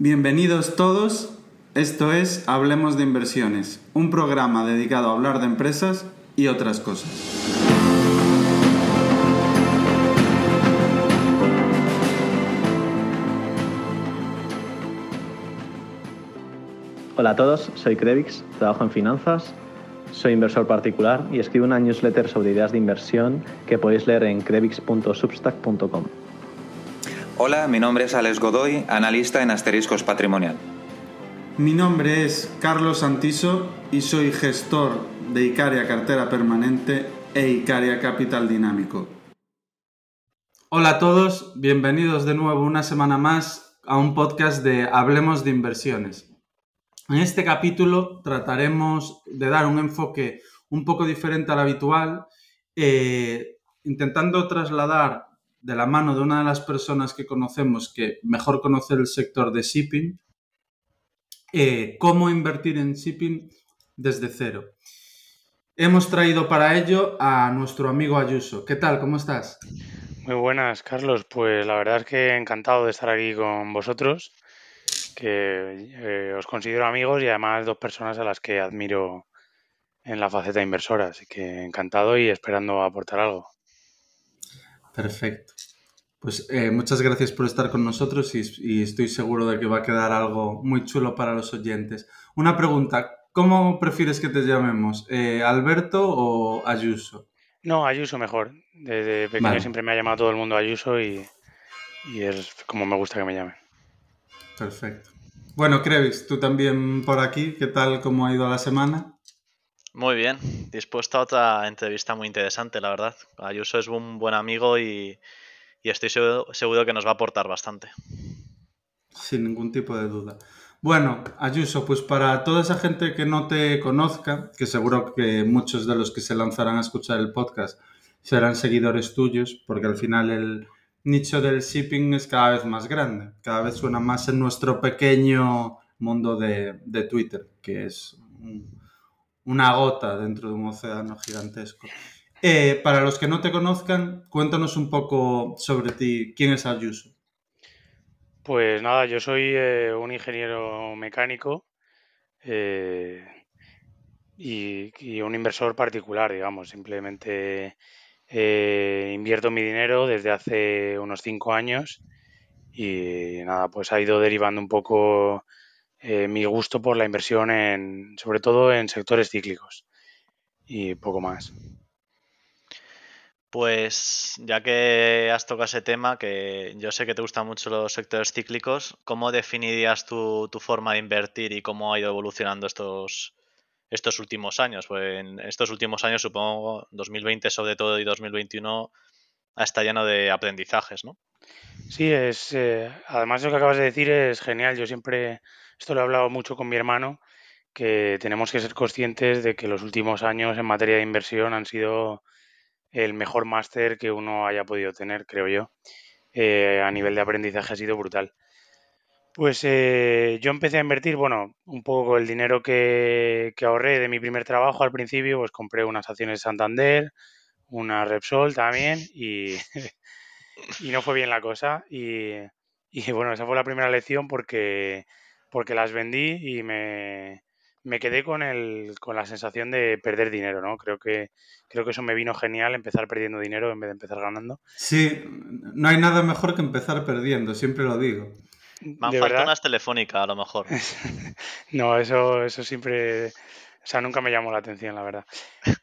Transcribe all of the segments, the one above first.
Bienvenidos todos. Esto es Hablemos de Inversiones, un programa dedicado a hablar de empresas y otras cosas. Hola a todos, soy Crevix, trabajo en finanzas, soy inversor particular y escribo una newsletter sobre ideas de inversión que podéis leer en crevix.substack.com. Hola, mi nombre es Alex Godoy, analista en Asteriscos Patrimonial. Mi nombre es Carlos Santiso y soy gestor de Icaria Cartera Permanente e Icaria Capital Dinámico. Hola a todos, bienvenidos de nuevo una semana más a un podcast de Hablemos de Inversiones. En este capítulo trataremos de dar un enfoque un poco diferente al habitual, eh, intentando trasladar de la mano de una de las personas que conocemos que mejor conoce el sector de shipping, eh, cómo invertir en shipping desde cero. Hemos traído para ello a nuestro amigo Ayuso. ¿Qué tal? ¿Cómo estás? Muy buenas, Carlos. Pues la verdad es que encantado de estar aquí con vosotros, que eh, os considero amigos y además dos personas a las que admiro en la faceta inversora. Así que encantado y esperando aportar algo. Perfecto. Pues eh, muchas gracias por estar con nosotros y, estoy seguro de que va a quedar algo muy chulo para los oyentes. Una pregunta, ¿cómo prefieres que te llamemos? Eh, ¿Alberto o Ayuso? No, Ayuso mejor. Desde pequeño siempre me ha llamado todo el mundo Ayuso y, y es como me gusta que me llamen. Perfecto. Bueno, Crevis, tú también por aquí, ¿qué tal? ¿Cómo ha ido la semana? Muy bien, dispuesto a otra entrevista muy interesante, la verdad. Ayuso es un buen amigo y, estoy seguro, que nos va a aportar bastante. Sin ningún tipo de duda. Bueno, Ayuso, pues para toda esa gente que no te conozca, que seguro que muchos de los que se lanzarán a escuchar el podcast serán seguidores tuyos, porque al final el nicho del shipping es cada vez más grande, cada vez suena más en nuestro pequeño mundo de, de Twitter, que es una gota dentro de un océano gigantesco. Eh, para los que no te conozcan, cuéntanos un poco sobre ti. ¿Quién es Ayuso? Pues nada, yo soy eh, un ingeniero mecánico eh, y, un inversor particular, digamos. Simplemente invierto mi dinero desde hace unos cinco años y nada, pues ha ido derivando un poco mi gusto por la inversión en, sobre todo en sectores cíclicos y poco más. Pues ya que has tocado ese tema, que yo sé que te gustan mucho los sectores cíclicos, ¿cómo definirías tu, forma de invertir y cómo ha ido evolucionando estos, estos últimos años? Pues en estos últimos años, supongo, 2020 sobre todo y 2021, está lleno de aprendizajes, ¿no? Sí, es, eh, además lo que acabas de decir es genial. Yo siempre esto lo he hablado mucho con mi hermano, que tenemos que ser conscientes de que los últimos años en materia de inversión han sido el mejor máster que uno haya podido tener, creo yo. Eh, a nivel de aprendizaje ha sido brutal. Pues eh, yo empecé a invertir, bueno, un poco el dinero que, ahorré de mi primer trabajo al principio, pues compré unas acciones de Santander, una Repsol también y, y no fue bien la cosa. Y, y bueno, esa fue la primera lección porque porque las vendí y me, quedé con, el, con la sensación de perder dinero, ¿no? Creo que, creo que eso me vino genial, empezar perdiendo dinero en vez de empezar ganando. Sí, no hay nada mejor que empezar perdiendo, siempre lo digo. Me falta unas telefónicas, a lo mejor. no, eso, eso siempre... O sea, nunca me llamó la atención, la verdad.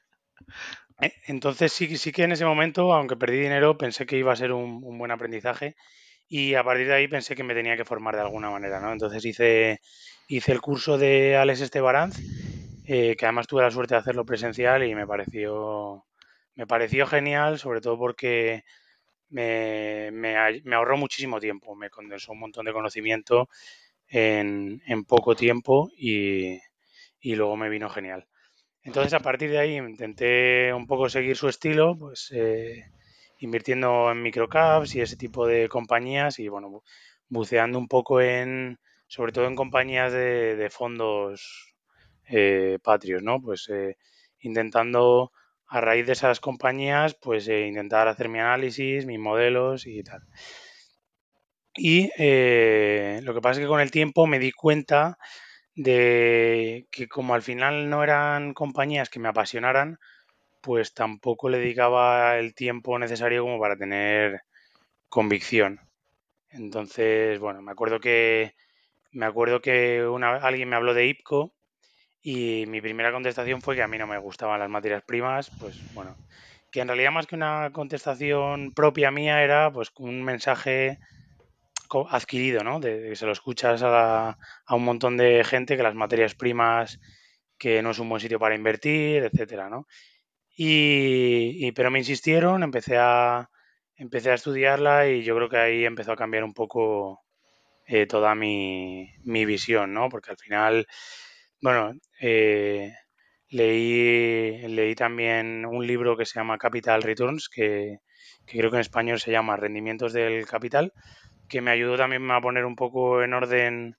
Eh, entonces sí, sí que en ese momento, aunque perdí dinero, pensé que iba a ser un, un buen aprendizaje y a partir de ahí pensé que me tenía que formar de alguna manera, ¿no? Entonces hice, hice el curso de Alex Estebaranz, eh, que además tuve la suerte de hacerlo presencial y me pareció, me pareció genial, sobre todo porque me, ahorró muchísimo tiempo, me condensó un montón de conocimiento en, poco tiempo y, luego me vino genial. Entonces a partir de ahí intenté un poco seguir su estilo, pues eh, invirtiendo en microcaps y ese tipo de compañías y bueno, buceando un poco en, sobre todo en compañías de, fondos eh, patrios, ¿no? Pues eh, intentando a raíz de esas compañías, pues eh, intentar hacer mi análisis, mis modelos y tal. Y lo que pasa es que con el tiempo me di cuenta de que como al final no eran compañías que me apasionaran, pues tampoco le dedicaba el tiempo necesario como para tener convicción. Entonces, bueno, me acuerdo que me acuerdo que una, alguien me habló de IPCO y mi primera contestación fue que a mí no me gustaban las materias primas, pues bueno, que en realidad más que una contestación propia mía era pues un mensaje adquirido, ¿no? De, que se lo escuchas a, un montón de gente que las materias primas, que no es un buen sitio para invertir, etcétera, ¿no? Y, pero me insistieron, empecé a, empecé a estudiarla y yo creo que ahí empezó a cambiar un poco eh, toda mi, mi, visión, ¿no? Porque al final, bueno, eh, leí, leí también un libro que se llama Capital Returns, que, que creo que en español se llama Rendimientos del Capital, que me ayudó también a poner un poco en orden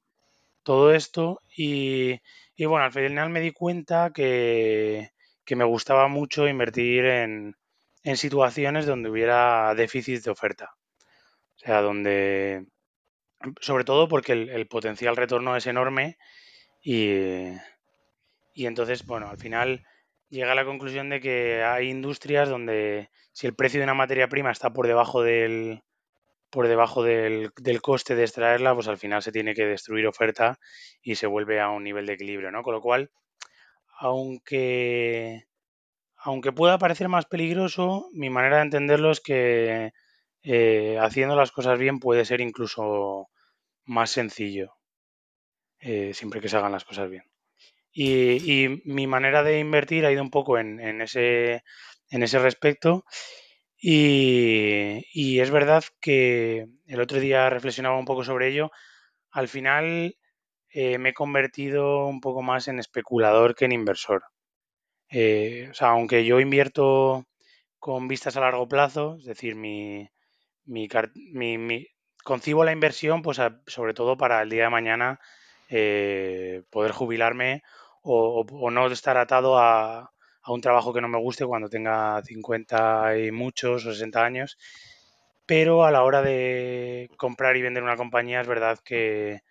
todo esto y, bueno, al final me di cuenta que, me gustaba mucho invertir en, situaciones donde hubiera déficit de oferta. O sea, donde, sobre todo porque el, potencial retorno es enorme y, y entonces, bueno, al final llega a la conclusión de que hay industrias donde si el precio de una materia prima está por debajo del, por debajo del, coste de extraerla, pues al final se tiene que destruir oferta y se vuelve a un nivel de equilibrio, ¿no? Con lo cual, aunque, aunque pueda parecer más peligroso, mi manera de entenderlo es que eh, haciendo las cosas bien puede ser incluso más sencillo, eh, siempre que se hagan las cosas bien. Y, mi manera de invertir ha ido un poco en, en, ese, en ese respecto y, es verdad que el otro día reflexionaba un poco sobre ello. Al final eh, me he convertido un poco más en especulador que en inversor. Eh, o sea, aunque yo invierto con vistas a largo plazo, es decir, mi, mi, concibo la inversión, pues sobre todo para el día de mañana eh, poder jubilarme o, no estar atado a, a un trabajo que no me guste cuando tenga 50 y muchos o 60 años. Pero a la hora de comprar y vender una compañía es verdad que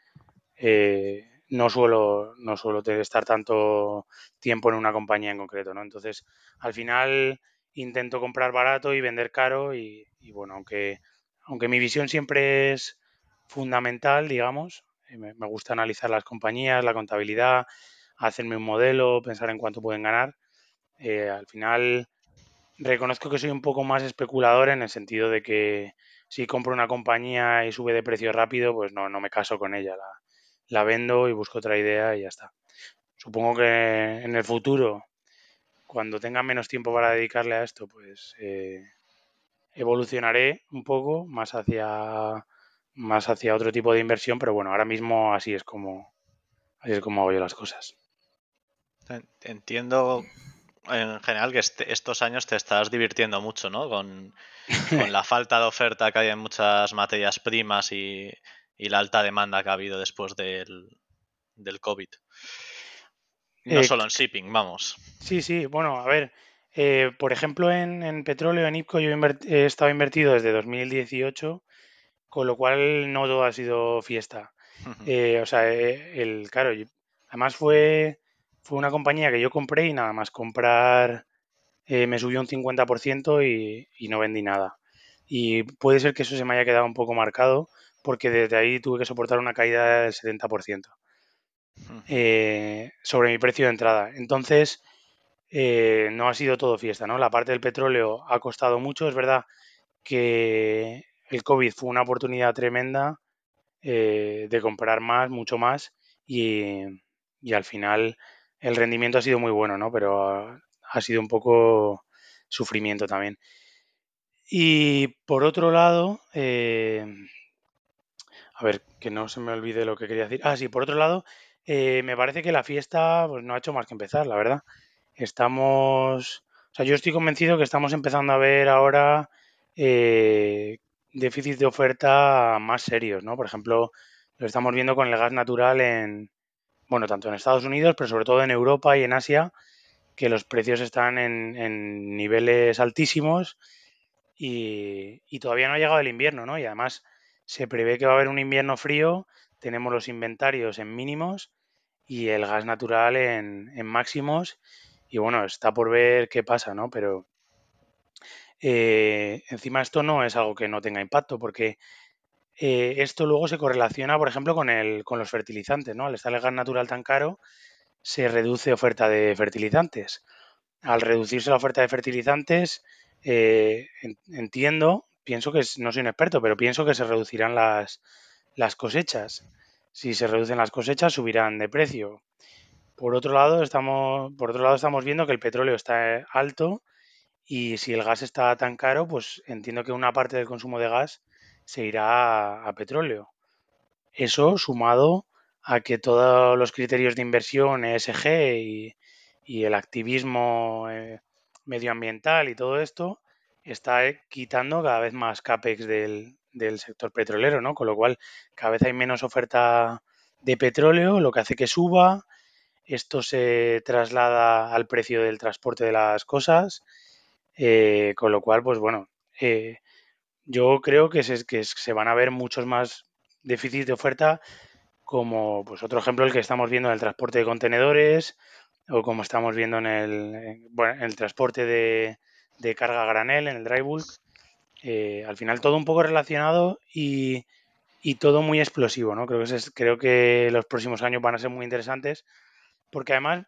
eh, no suelo, no suelo estar tanto tiempo en una compañía en concreto, ¿no? Entonces, al final intento comprar barato y vender caro y, bueno, aunque, aunque mi visión siempre es fundamental, digamos, eh, me, gusta analizar las compañías, la contabilidad, hacerme un modelo, pensar en cuánto pueden ganar, eh, al final reconozco que soy un poco más especulador en el sentido de que si compro una compañía y sube de precio rápido, pues no, no me caso con ella. La, vendo y busco otra idea y ya está. Supongo que en el futuro, cuando tenga menos tiempo para dedicarle a esto, pues eh, evolucionaré un poco más hacia más hacia otro tipo de inversión, pero bueno, ahora mismo así es como así es como hago yo las cosas. Entiendo en general que este, estos años te estás divirtiendo mucho, ¿no? Con, la falta de oferta que hay en muchas materias primas y, la alta demanda que ha habido después del, del COVID. No eh, solo en shipping, vamos. Sí, sí, bueno, a ver, eh, por ejemplo, en, petróleo, en IPCO, yo he estado invertido desde 2018, con lo cual no todo ha sido fiesta. Eh, o sea, el, claro, además fue fue una compañía que yo compré y nada más comprar eh, me subió un 50% y, y no vendí nada. Y puede ser que eso se me haya quedado un poco marcado porque desde ahí tuve que soportar una caída del 70% eh, sobre mi precio de entrada. Entonces, eh, no ha sido todo fiesta, ¿no? La parte del petróleo ha costado mucho. Es verdad que el COVID fue una oportunidad tremenda de comprar más, mucho más, y, y al final el rendimiento ha sido muy bueno, ¿no? Pero ha, sido un poco sufrimiento también. Y por otro lado, eh, a ver, que no se me olvide lo que quería decir. Ah, sí, por otro lado, eh, me parece que la fiesta pues, no ha hecho más que empezar, la verdad. Estamos, o sea, yo estoy convencido que estamos empezando a ver ahora eh, déficits de oferta más serios, ¿no? Por ejemplo, lo estamos viendo con el gas natural en, bueno, tanto en Estados Unidos, pero sobre todo en Europa y en Asia, que los precios están en, niveles altísimos y, todavía no ha llegado el invierno, ¿no? Y además se prevé que va a haber un invierno frío, tenemos los inventarios en mínimos y el gas natural en, en máximos. Y bueno, está por ver qué pasa, ¿no? Pero eh, encima esto no es algo que no tenga impacto, porque eh, esto luego se correlaciona, por ejemplo, con, el, con los fertilizantes, ¿no? Al estar el gas natural tan caro, se reduce oferta de fertilizantes. Al reducirse la oferta de fertilizantes, eh, entiendo, pienso que no soy un experto, pero pienso que se reducirán las, las cosechas. Si se reducen las cosechas, subirán de precio. Por otro lado, estamos, por otro lado, estamos viendo que el petróleo está alto y si el gas está tan caro, pues entiendo que una parte del consumo de gas se irá a, petróleo. Eso sumado a que todos los criterios de inversión ESG y, el activismo eh, medioambiental y todo esto está eh, quitando cada vez más CAPEX del, del sector petrolero, ¿no? Con lo cual cada vez hay menos oferta de petróleo, lo que hace que suba. Esto se traslada al precio del transporte de las cosas eh, con lo cual, pues bueno, eh, yo creo que se, que se van a ver muchos más déficits de oferta, como pues otro ejemplo el que estamos viendo en el transporte de contenedores o como estamos viendo en el, bueno, el transporte de, carga granel, en el dry bulk. Eh, al final todo un poco relacionado y, y todo muy explosivo, ¿no? Creo que, creo que los próximos años van a ser muy interesantes porque además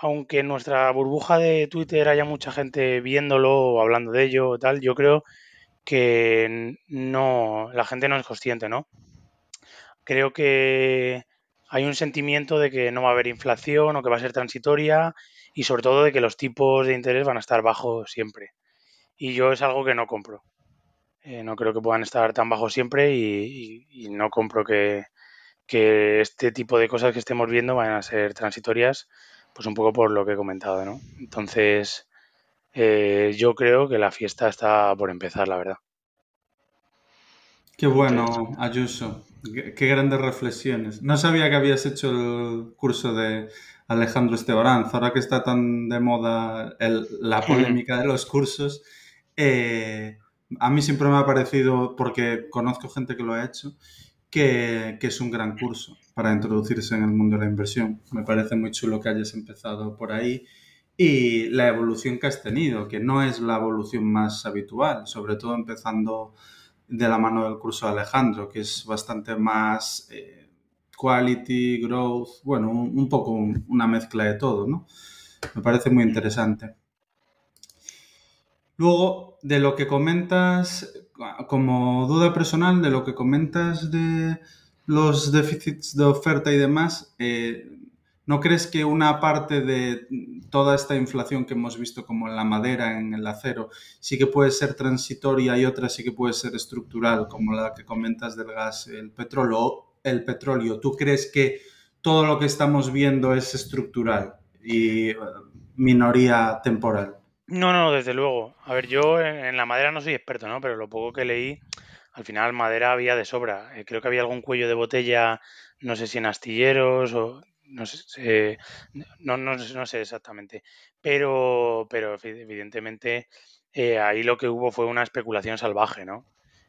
aunque en nuestra burbuja de Twitter haya mucha gente viéndolo o hablando de ello o tal, yo creo que no, la gente no es consciente, ¿no? Creo que hay un sentimiento de que no va a haber inflación o que va a ser transitoria y sobre todo de que los tipos de interés van a estar bajos siempre. Y yo es algo que no compro. Eh, no creo que puedan estar tan bajos siempre y, no compro que, que este tipo de cosas que estemos viendo vayan a ser transitorias pues un poco por lo que he comentado, ¿no? Entonces, eh, yo creo que la fiesta está por empezar, la verdad. Qué bueno, Ayuso. Qué, grandes reflexiones. No sabía que habías hecho el curso de Alejandro Estebaranz. Ahora que está tan de moda la polémica de los cursos, eh, a mí siempre me ha parecido, porque conozco gente que lo ha hecho, que, es un gran curso para introducirse en el mundo de la inversión. Me parece muy chulo que hayas empezado por ahí y la evolución que has tenido, que no es la evolución más habitual, sobre todo empezando de la mano del curso de Alejandro, que es bastante más eh, quality, growth, bueno, un, poco una mezcla de todo, ¿no? Me parece muy interesante. Luego, de lo que comentas, como duda personal, de lo que comentas de los déficits de oferta y demás, eh, ¿no crees que una parte de toda esta inflación que hemos visto como en la madera, en el acero, sí que puede ser transitoria y otra sí que puede ser estructural, como la que comentas del gas, el petróleo? El petróleo. ¿Tú crees que todo lo que estamos viendo es estructural y eh, minoría temporal? No, no, desde luego. A ver, yo en, la madera no soy experto, ¿no? Pero lo poco que leí, al final madera había de sobra. Eh, creo que había algún cuello de botella, no sé si en astilleros o no sé, no, no, sé exactamente. Pero, pero evidentemente eh, ahí lo que hubo fue una especulación salvaje, ¿no?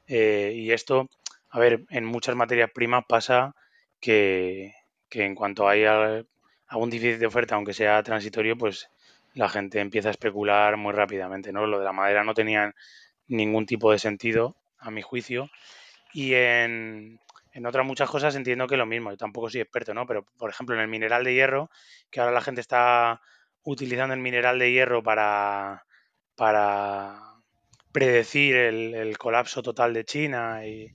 Eh, y esto, a ver, en muchas materias primas pasa que, que en cuanto hay algún déficit de oferta, aunque sea transitorio, pues la gente empieza a especular muy rápidamente, ¿no? Lo de la madera no tenía ningún tipo de sentido, a mi juicio. Y en, otras muchas cosas entiendo que lo mismo. Yo tampoco soy experto, ¿no? Pero, por ejemplo, en el mineral de hierro, que ahora la gente está utilizando el mineral de hierro para, para predecir el, colapso total de China y,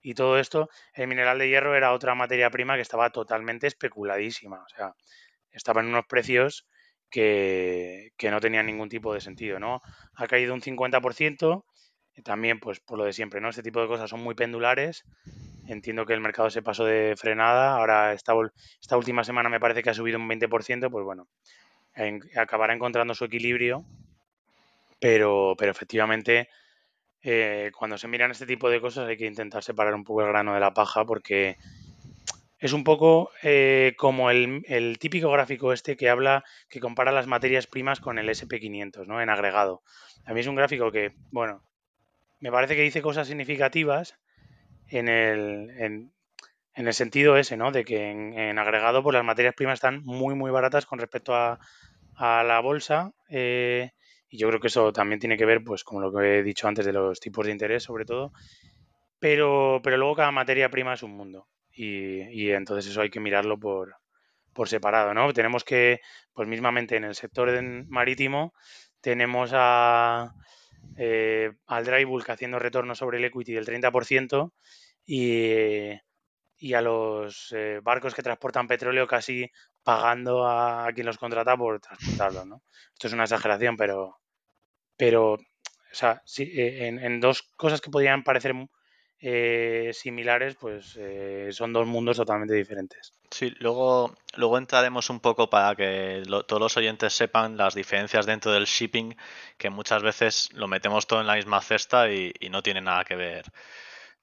y, todo esto, el mineral de hierro era otra materia prima que estaba totalmente especuladísima. O sea, estaba en unos precios que, no tenía ningún tipo de sentido, ¿no? Ha caído un 50%, también pues por lo de siempre, ¿no? Este tipo de cosas son muy pendulares. Entiendo que el mercado se pasó de frenada, ahora esta, esta última semana me parece que ha subido un 20%, pues bueno, acabará encontrando su equilibrio, pero, pero efectivamente eh, cuando se miran este tipo de cosas hay que intentar separar un poco el grano de la paja porque es un poco eh, como el, típico gráfico este que habla, que compara las materias primas con el SP500, ¿no? En agregado. A mí es un gráfico que, bueno, me parece que dice cosas significativas, en el, en, el sentido ese, ¿no? De que en, agregado, pues las materias primas están muy, muy baratas con respecto a, la bolsa. Eh, y yo creo que eso también tiene que ver, pues, como lo que he dicho antes, de los tipos de interés, sobre todo. Pero, pero luego cada materia prima es un mundo. Y, y entonces eso hay que mirarlo por, por separado, ¿no? Tenemos que, pues mismamente en el sector marítimo, tenemos a, eh, al dry bulk haciendo retorno sobre el equity del 30% y, y a los eh, barcos que transportan petróleo casi pagando a, quien los contrata por transportarlo, ¿no? Esto es una exageración, pero, pero o sea, sí, eh, en, en, dos cosas que podrían parecer eh, similares, pues eh, son dos mundos totalmente diferentes. Sí, luego, luego entraremos un poco para que todos los oyentes sepan las diferencias dentro del shipping, que muchas veces lo metemos todo en la misma cesta y, no tiene nada que ver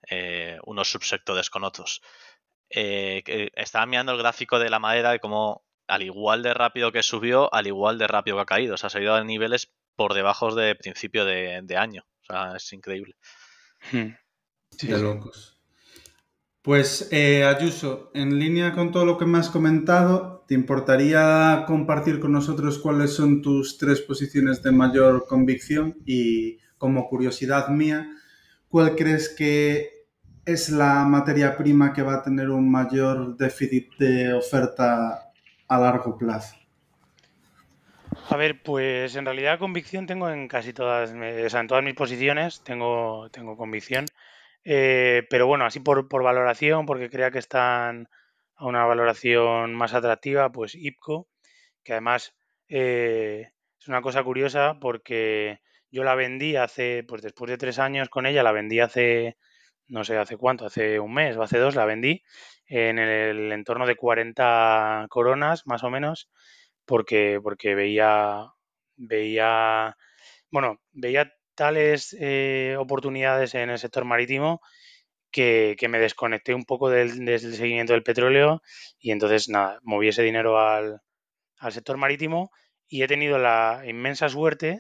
eh, unos subsectores con otros. estaba mirando el gráfico de la madera y como al igual de rápido que subió, al igual de rápido que ha caído. O sea, se ha ido a niveles por debajo de principio de, año. O sea, es increíble. Hmm de locos. Pues eh, Ayuso, en línea con todo lo que me has comentado, ¿te importaría compartir con nosotros cuáles son tus tres posiciones de mayor convicción? Y como curiosidad mía, ¿cuál crees que es la materia prima que va a tener un mayor déficit de oferta a largo plazo? A ver, pues en realidad convicción tengo en casi todas, o sea, en todas mis posiciones tengo, tengo convicción. Eh, pero bueno, así por, valoración, porque crea que están a una valoración más atractiva, pues IPCO, que además eh, es una cosa curiosa porque yo la vendí hace, pues después de tres años con ella, la vendí hace, no sé, hace cuánto, hace un mes o hace dos, la vendí en el entorno de 40 coronas, más o menos, porque, porque veía, veía, bueno, veía tales eh, oportunidades en el sector marítimo que, me desconecté un poco del, seguimiento del petróleo y entonces nada, moví ese dinero al, sector marítimo y he tenido la inmensa suerte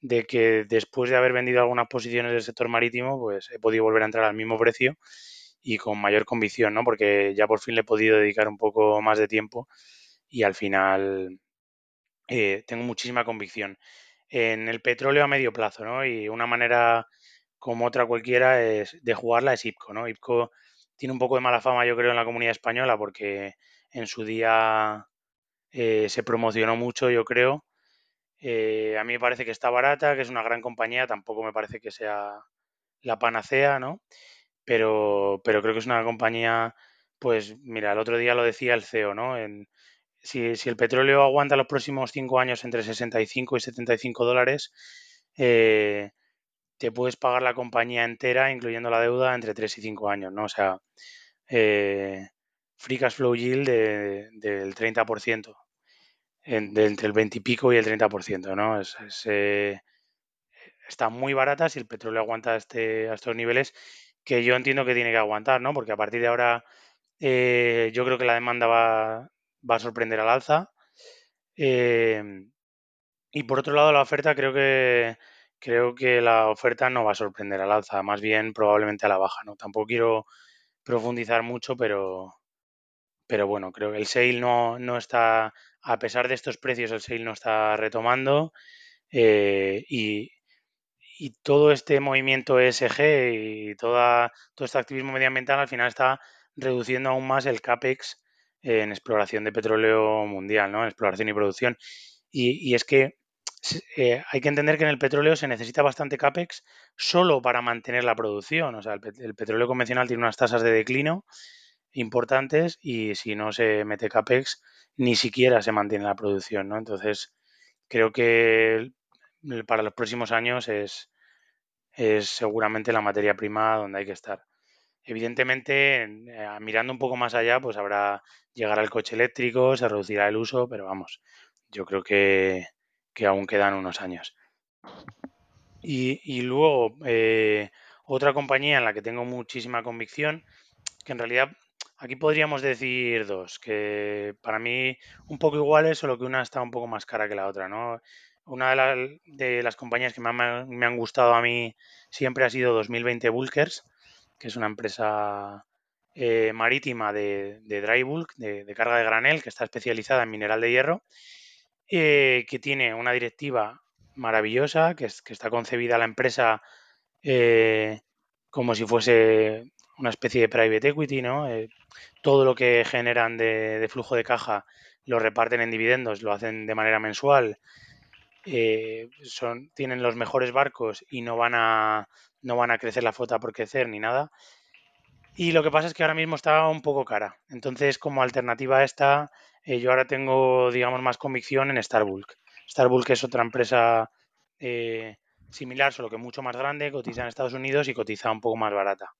de que después de haber vendido algunas posiciones del sector marítimo, pues he podido volver a entrar al mismo precio y con mayor convicción, ¿no? Porque ya por fin le he podido dedicar un poco más de tiempo y al final eh, tengo muchísima convicción en el petróleo a medio plazo, ¿no? Y una manera como otra cualquiera es de jugarla es IPCO, ¿no? IPCO tiene un poco de mala fama, yo creo, en la comunidad española porque en su día eh, se promocionó mucho, yo creo. Eh, a mí me parece que está barata, que es una gran compañía, tampoco me parece que sea la panacea, ¿no? Pero, pero creo que es una compañía, pues mira, el otro día lo decía el CEO, ¿no? En, si, el petróleo aguanta los próximos cinco años entre 65 y 75 dólares, eh, te puedes pagar la compañía entera, incluyendo la deuda, entre 3 y 5 años, ¿no? O sea, eh, free cash flow yield del 30%, de entre el 20 y pico y el 30%, ¿no? Es, eh, está muy barata si el petróleo aguanta este, a estos niveles, que yo entiendo que tiene que aguantar, ¿no? Porque a partir de ahora yo creo que la demanda va, va a sorprender al alza. Em, y por otro lado, la oferta creo que creo que la oferta no va a sorprender al alza, más bien probablemente a la baja, ¿no? Tampoco quiero profundizar mucho, pero pero bueno, creo que el sale no, no está, a pesar de estos precios, el sale no está retomando eh, y, y, todo este movimiento ESG y toda, todo este activismo medioambiental al final está reduciendo aún más el CAPEX en exploración de petróleo mundial, ¿no? En exploración y producción. Y, es que eh, hay que entender que en el petróleo se necesita bastante CAPEX solo para mantener la producción. O sea, el, petróleo convencional tiene unas tasas de declino importantes y si no se mete CAPEX ni siquiera se mantiene la producción, ¿no? Entonces, creo que para los próximos años es, es seguramente la materia prima donde hay que estar. Evidentemente, eh, mirando un poco más allá, pues habrá llegar al coche eléctrico, se reducirá el uso, pero vamos, yo creo que, aún quedan unos años. Y, luego, eh, otra compañía en la que tengo muchísima convicción, que en realidad aquí podríamos decir dos, que para mí un poco iguales, solo que una está un poco más cara que la otra, ¿no? Una de, las compañías que me han, me han, gustado a mí siempre ha sido 2020 Bulkers, que es una empresa eh, marítima de, dry bulk, de, carga de granel, que está especializada en mineral de hierro, eh, que tiene una directiva maravillosa, que, es, que está concebida la empresa eh, como si fuese una especie de private equity, ¿no? todo lo que generan de, de, flujo de caja lo reparten en dividendos, lo hacen de manera mensual. Son, tienen los mejores barcos y no van a no van a crecer la flota por crecer ni nada. Y lo que pasa es que ahora mismo está un poco cara. Entonces, como alternativa a esta, eh, yo ahora tengo, digamos, más convicción en Starbulk. Starbulk es otra empresa eh, similar, solo que mucho más grande, cotiza en Estados Unidos y cotiza un poco más barata.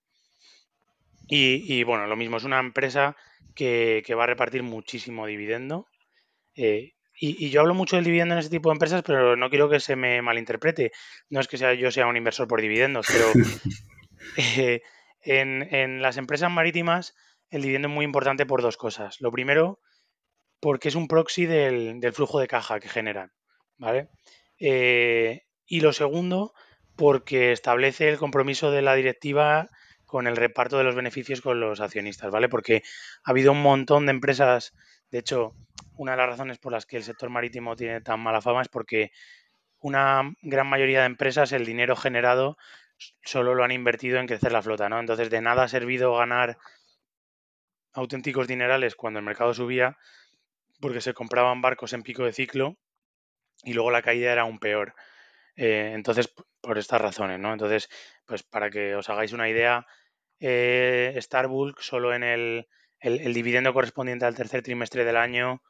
Y, bueno, lo mismo, es una empresa que, va a repartir muchísimo dividendo. Eh, y, yo hablo mucho del dividendo en este tipo de empresas, pero no quiero que se me malinterprete. No es que sea, yo sea un inversor por dividendos, pero eh, en, las empresas marítimas el dividendo es muy importante por dos cosas. Lo primero, porque es un proxy del, flujo de caja que generan, ¿vale? Eh, y lo segundo, porque establece el compromiso de la directiva con el reparto de los beneficios con los accionistas, ¿vale? Porque ha habido un montón de empresas, de hecho, una de las razones por las que el sector marítimo tiene tan mala fama es porque una gran mayoría de empresas el dinero generado solo lo han invertido en crecer la flota, ¿no? Entonces de nada ha servido ganar auténticos dinerales cuando el mercado subía porque se compraban barcos en pico de ciclo y luego la caída era aún peor. Eh, entonces, por estas razones, ¿no? Entonces, pues para que os hagáis una idea, eh, solo en el, el, dividendo correspondiente al tercer trimestre del año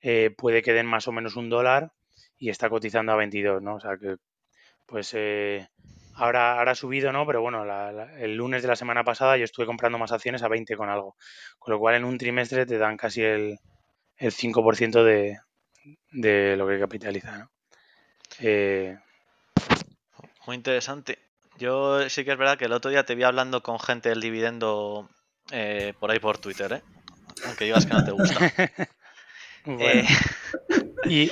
eh, puede que den más o menos un dólar y está cotizando a 22, ¿no? O sea que, pues eh, ahora, ahora ha subido, ¿no? Pero bueno, el lunes de la semana pasada yo estuve comprando más acciones a 20 con algo. Con lo cual en un trimestre te dan casi el, el 5% de, de lo que capitaliza, ¿no? Eh, Muy interesante. Yo sí que es verdad que el otro día te vi hablando con gente del dividendo por ahí por Twitter, ¿eh? Aunque digas que no te gusta. Eh, y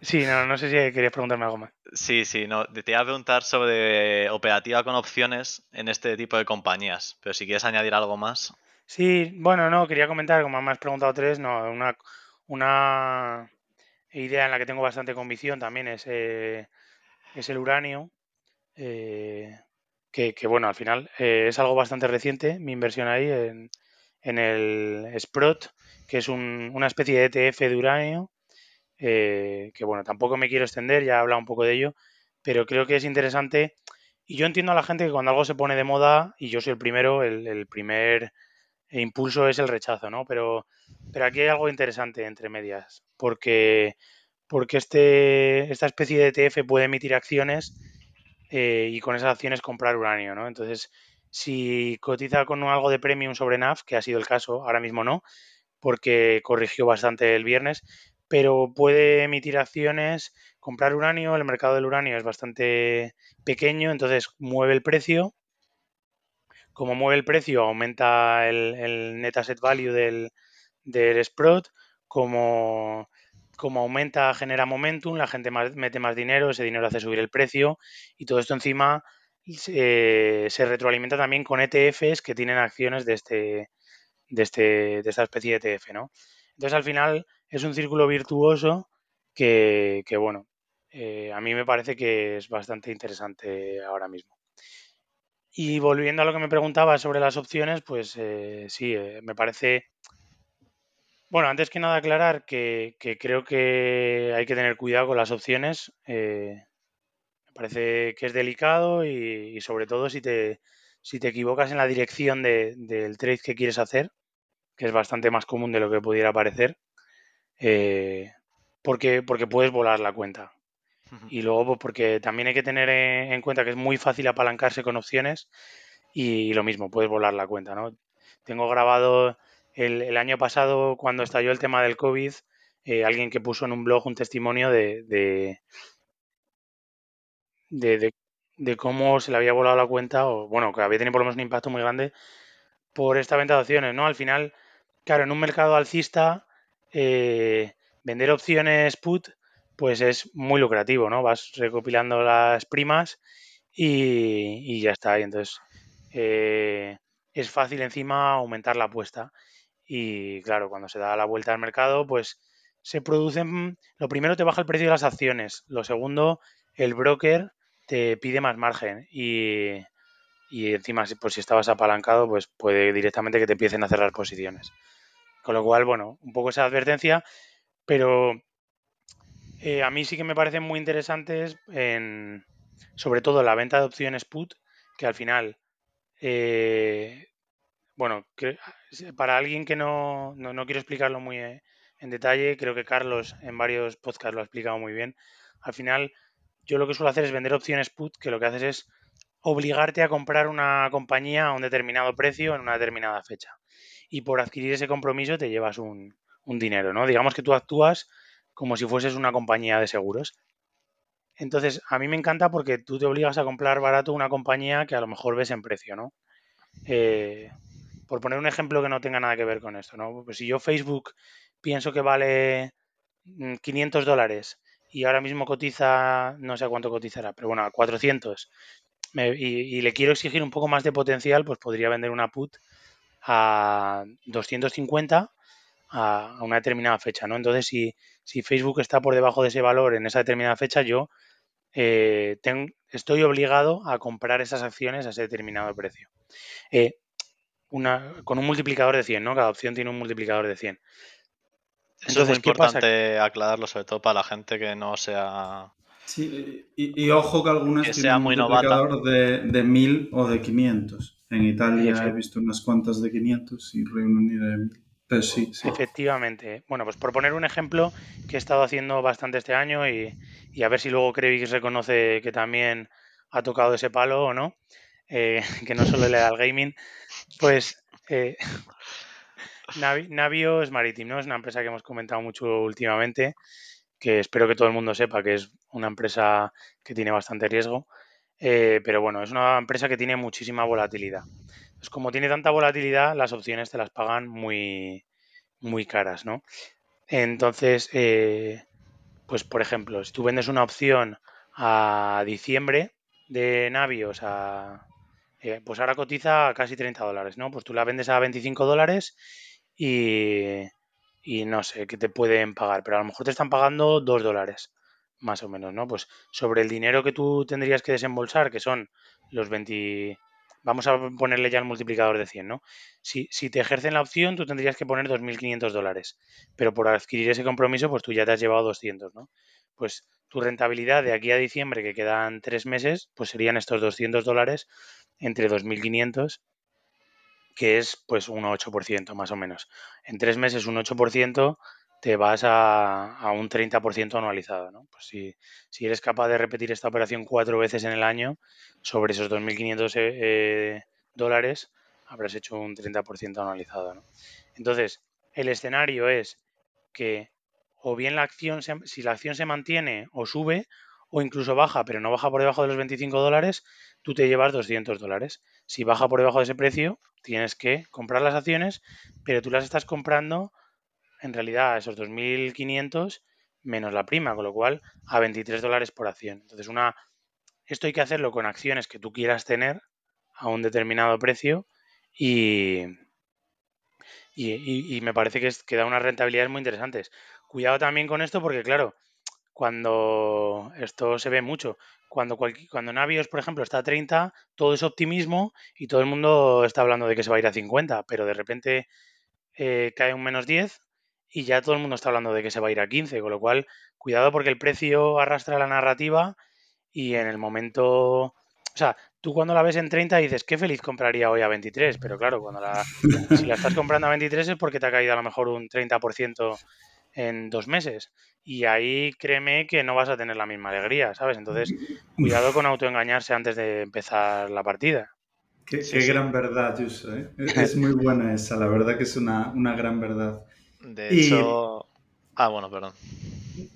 sí, no, no sé si querías preguntarme algo más. Sí, sí, no. Te iba a preguntar sobre operativa con opciones en este tipo de compañías, pero si quieres añadir algo más. Sí, bueno, no, quería comentar, como me has preguntado tres, no, una, una idea en la que tengo bastante convicción también es, eh, es el uranio, eh, que, bueno, al final es algo bastante reciente, mi inversión ahí en, en el Sprott, que es una especie de ETF de uranio, eh, que bueno, tampoco me quiero extender, ya he hablado un poco de ello, pero creo que es interesante. Y yo entiendo a la gente que cuando algo se pone de moda, y yo soy el primero, el, primer impulso es el rechazo, ¿no? Pero, pero aquí hay algo interesante entre medias, porque, porque este, esta especie de ETF puede emitir acciones eh, y con esas acciones comprar uranio, ¿no? Entonces, si cotiza con algo de premium sobre NAF, que ha sido el caso, ahora mismo no, porque corrigió bastante el viernes, pero puede emitir acciones, comprar uranio, el mercado del uranio es bastante pequeño, entonces mueve el precio. Como mueve el precio, aumenta el, net asset value del, del Sprott. Como, como aumenta, genera momentum, la gente mete más dinero, ese dinero hace subir el precio y todo esto encima se retroalimenta también con ETFs que tienen acciones de este, de, este, de esta especie de ETF, ¿no? Entonces, al final, es un círculo virtuoso que, bueno, eh, a mí me parece que es bastante interesante ahora mismo. Y volviendo a lo que me preguntaba sobre las opciones, pues eh, sí, eh, me parece... Bueno, antes que nada aclarar que, creo que hay que tener cuidado con las opciones. me parece que es delicado y, sobre todo si te, si te equivocas en la dirección del trade que quieres hacer, que es bastante más común de lo que pudiera parecer, eh, porque, porque puedes volar la cuenta. Y luego, pues porque también hay que tener en cuenta que es muy fácil apalancarse con opciones y, lo mismo, puedes volar la cuenta, ¿no? Tengo grabado el, año pasado, cuando estalló el tema del COVID, eh, alguien que puso en un blog un testimonio de, de, de, cómo se le había volado la cuenta, o bueno, que había tenido por lo menos un impacto muy grande por esta venta de opciones, ¿no? Al final, Claro, en un mercado alcista, eh, vender opciones put, pues es muy lucrativo, ¿no? Vas recopilando las primas y, ya está. Y entonces, eh, es fácil encima aumentar la apuesta. Y claro, cuando se da la vuelta al mercado, pues se producen, lo primero te baja el precio de las acciones, lo segundo, el broker te pide más margen y, y encima, pues si estabas apalancado, pues puede directamente que te empiecen a cerrar posiciones. Con lo cual, bueno, un poco esa advertencia, pero eh, a mí sí que me parecen muy interesantes en, sobre todo la venta de opciones put, que al final, eh, bueno, para alguien que no, no, quiero explicarlo muy eh, en detalle, creo que Carlos en varios podcasts lo ha explicado muy bien. Al final, yo lo que suelo hacer es vender opciones put, que lo que haces es obligarte a comprar una compañía a un determinado precio en una determinada fecha. Y por adquirir ese compromiso te llevas un, un dinero, ¿no? Digamos que tú actúas como si fueses una compañía de seguros. Entonces, a mí me encanta porque tú te obligas a comprar barato una compañía que a lo mejor ves en precio, ¿no? Eh, por poner un ejemplo que no tenga nada que ver con esto, ¿no? Pues si yo Facebook pienso que vale 500 mm, dólares y ahora mismo cotiza, no sé cuánto cotizará, pero bueno, a 400, y, le quiero exigir un poco más de potencial, pues podría vender una put a 250 a, una determinada fecha, ¿no? Entonces, si, si, Facebook está por debajo de ese valor en esa determinada fecha, yo eh, estoy obligado a comprar esas acciones a ese determinado precio. Eh, una, con un multiplicador de 100, ¿no? Cada opción tiene un multiplicador de 100. Eso es muy importante aclararlo, sobre todo para la gente que no sea... Sí, y, ojo que algunas que tienen un multiplicador de, de 1000 o de 500. En Italia he visto unas cuantas de 500 y Reino Unido de 1000. Pues sí, Efectivamente. Bueno, pues por poner un ejemplo que he estado haciendo bastante este año y, a ver si luego Krevix reconoce que también ha tocado ese palo o no, eh, que no solo le da al gaming, pues eh, Navio Maritime, ¿no? Es una empresa que hemos comentado mucho últimamente, que espero que todo el mundo sepa que es una empresa que tiene bastante riesgo, eh, pero bueno, es una empresa que tiene muchísima volatilidad. Pues como tiene tanta volatilidad, las opciones te las pagan muy, muy caras, ¿no? Entonces, eh, pues por ejemplo, si tú vendes una opción a diciembre de Navios a... Eh, pues ahora cotiza a casi 30 dólares, ¿no? Pues tú la vendes a 25 dólares y, y no sé qué te pueden pagar, pero a lo mejor te están pagando 2 dólares, más o menos, ¿no? Pues sobre el dinero que tú tendrías que desembolsar, que son los 20, vamos a ponerle ya el multiplicador de 100, ¿no? Si, si te ejercen la opción, tú tendrías que poner 2.500 dólares, pero por adquirir ese compromiso, pues tú ya te has llevado 200, ¿no? Pues tu rentabilidad de aquí a diciembre, que quedan tres meses, pues serían estos 200 dólares entre 2.500, que es pues un 8% más o menos. En tres meses un 8% te vas a, un 30% anualizado. ¿no? Pues si, si, eres capaz de repetir esta operación cuatro veces en el año, sobre esos 2.500 eh, eh, dólares, habrás hecho un 30% anualizado. Entonces, el escenario es que o bien la acción, si la acción se mantiene o sube, o incluso baja, pero no baja por debajo de los 25 dólares, tú te llevas 200 dólares. Si baja por debajo de ese precio, tienes que comprar las acciones, pero tú las estás comprando en realidad esos 2.500 menos la prima, con lo cual a 23 dólares por acción. Entonces, una, esto hay que hacerlo con acciones que tú quieras tener a un determinado precio y, y, me parece que, es, que da unas rentabilidades muy interesantes. Cuidado también con esto porque, claro, cuando esto se ve mucho, cuando, cuando Navios, por ejemplo, está a 30, todo es optimismo y todo el mundo está hablando de que se va a ir a 50, pero de repente eh, cae un menos 10 y ya todo el mundo está hablando de que se va a ir a 15, con lo cual cuidado porque el precio arrastra la narrativa y en el momento, o sea, tú cuando la ves en 30 dices, qué feliz compraría hoy a 23, pero claro, cuando la, si la estás comprando a 23 es porque te ha caído a lo mejor un 30% en dos meses. Y ahí créeme que no vas a tener la misma alegría, ¿sabes? Entonces, cuidado con autoengañarse antes de empezar la partida. Qué, gran verdad, Yuso. ¿eh? Es muy buena esa, la verdad que es una, una gran verdad. De hecho. Ah, bueno, perdón.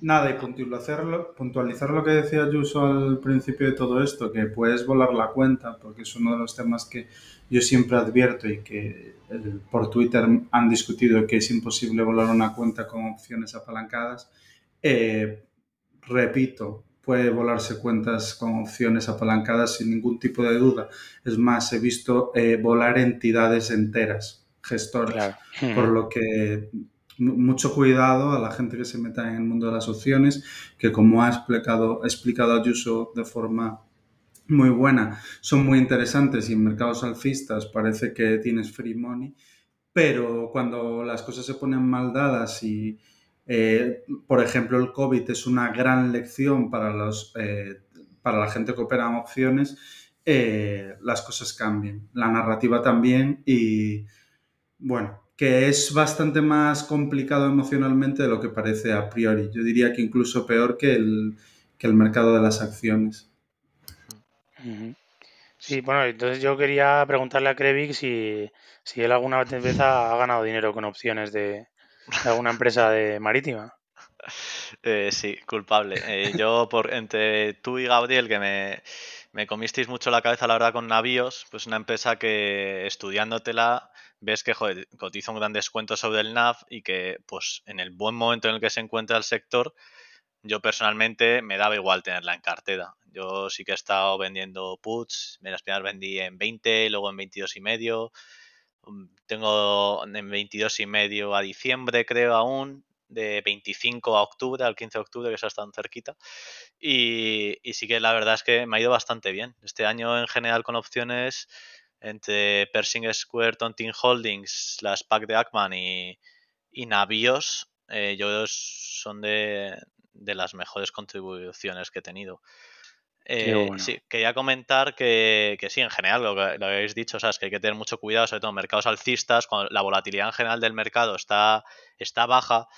Nada, y puntualizar lo que decía Yuso al principio de todo esto, que puedes volar la cuenta, porque es uno de los temas que yo siempre advierto y que eh, por Twitter han discutido que es imposible volar una cuenta con opciones apalancadas. Eh, repito, puede volarse cuentas con opciones apalancadas sin ningún tipo de duda. Es más, he visto eh, volar entidades enteras, gestores, por lo que mucho cuidado a la gente que se meta en el mundo de las opciones, que como ha explicado, explicado Ayuso de forma muy buena, son muy interesantes y en mercados alcistas parece que tienes free money, pero cuando las cosas se ponen mal dadas y, eh, por ejemplo, el COVID es una gran lección para, los, eh, para la gente que opera en opciones, eh, las cosas cambian, la narrativa también y, bueno, que es bastante más complicado emocionalmente de lo que parece a priori. Yo diría que incluso peor que el, que el mercado de las acciones. Sí, bueno, entonces yo quería preguntarle a Krevik si, si él alguna vez ha ganado dinero con opciones de, alguna empresa de marítima. Eh, sí, culpable. Eh, yo, por entre tú y Gabriel, que me, me comisteis mucho la cabeza, la verdad, con navíos, pues una empresa que estudiándotela ves que joder, cotiza un gran descuento sobre el NAV y que pues en el buen momento en el que se encuentra el sector, yo personalmente me daba igual tenerla en cartera. Yo sí que he estado vendiendo puts, las primeras vendí en 20, luego en 22 y medio. Mm, tengo en 22 y medio a diciembre, creo aún, de 25 a octubre, al 15 de octubre, que eso está tan cerquita. Y, y sí que la verdad es que me ha ido bastante bien. Este año en general con opciones entre Pershing Square, Tontin Holdings, las pack de Ackman y, y Navios, eh, yo son de, las mejores contribuciones que he tenido. Eh, sí, quería comentar que, sí, en general, lo que, lo habéis dicho, o que hay que tener mucho cuidado, sobre todo en mercados alcistas, cuando la volatilidad en general del mercado está, está baja,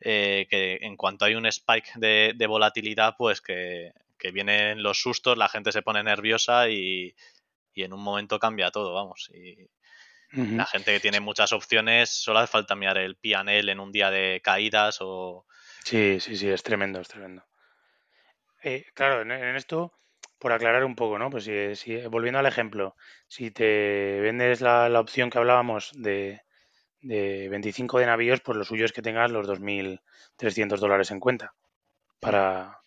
eh, que en cuanto hay un spike de, de volatilidad, pues que, que, vienen los sustos, la gente se pone nerviosa y, y en un momento cambia todo, vamos. Y la gente que tiene muchas opciones, solo hace falta mirar el PNL en un día de caídas o... Sí, sí, sí, es tremendo, es tremendo. Eh, claro, en, esto, por aclarar un poco, ¿no? Pues si, volviendo al ejemplo, si te vendes la, opción que hablábamos de, de 25 de navíos, pues lo suyo es que tengas los 2.300 dólares en cuenta. Para...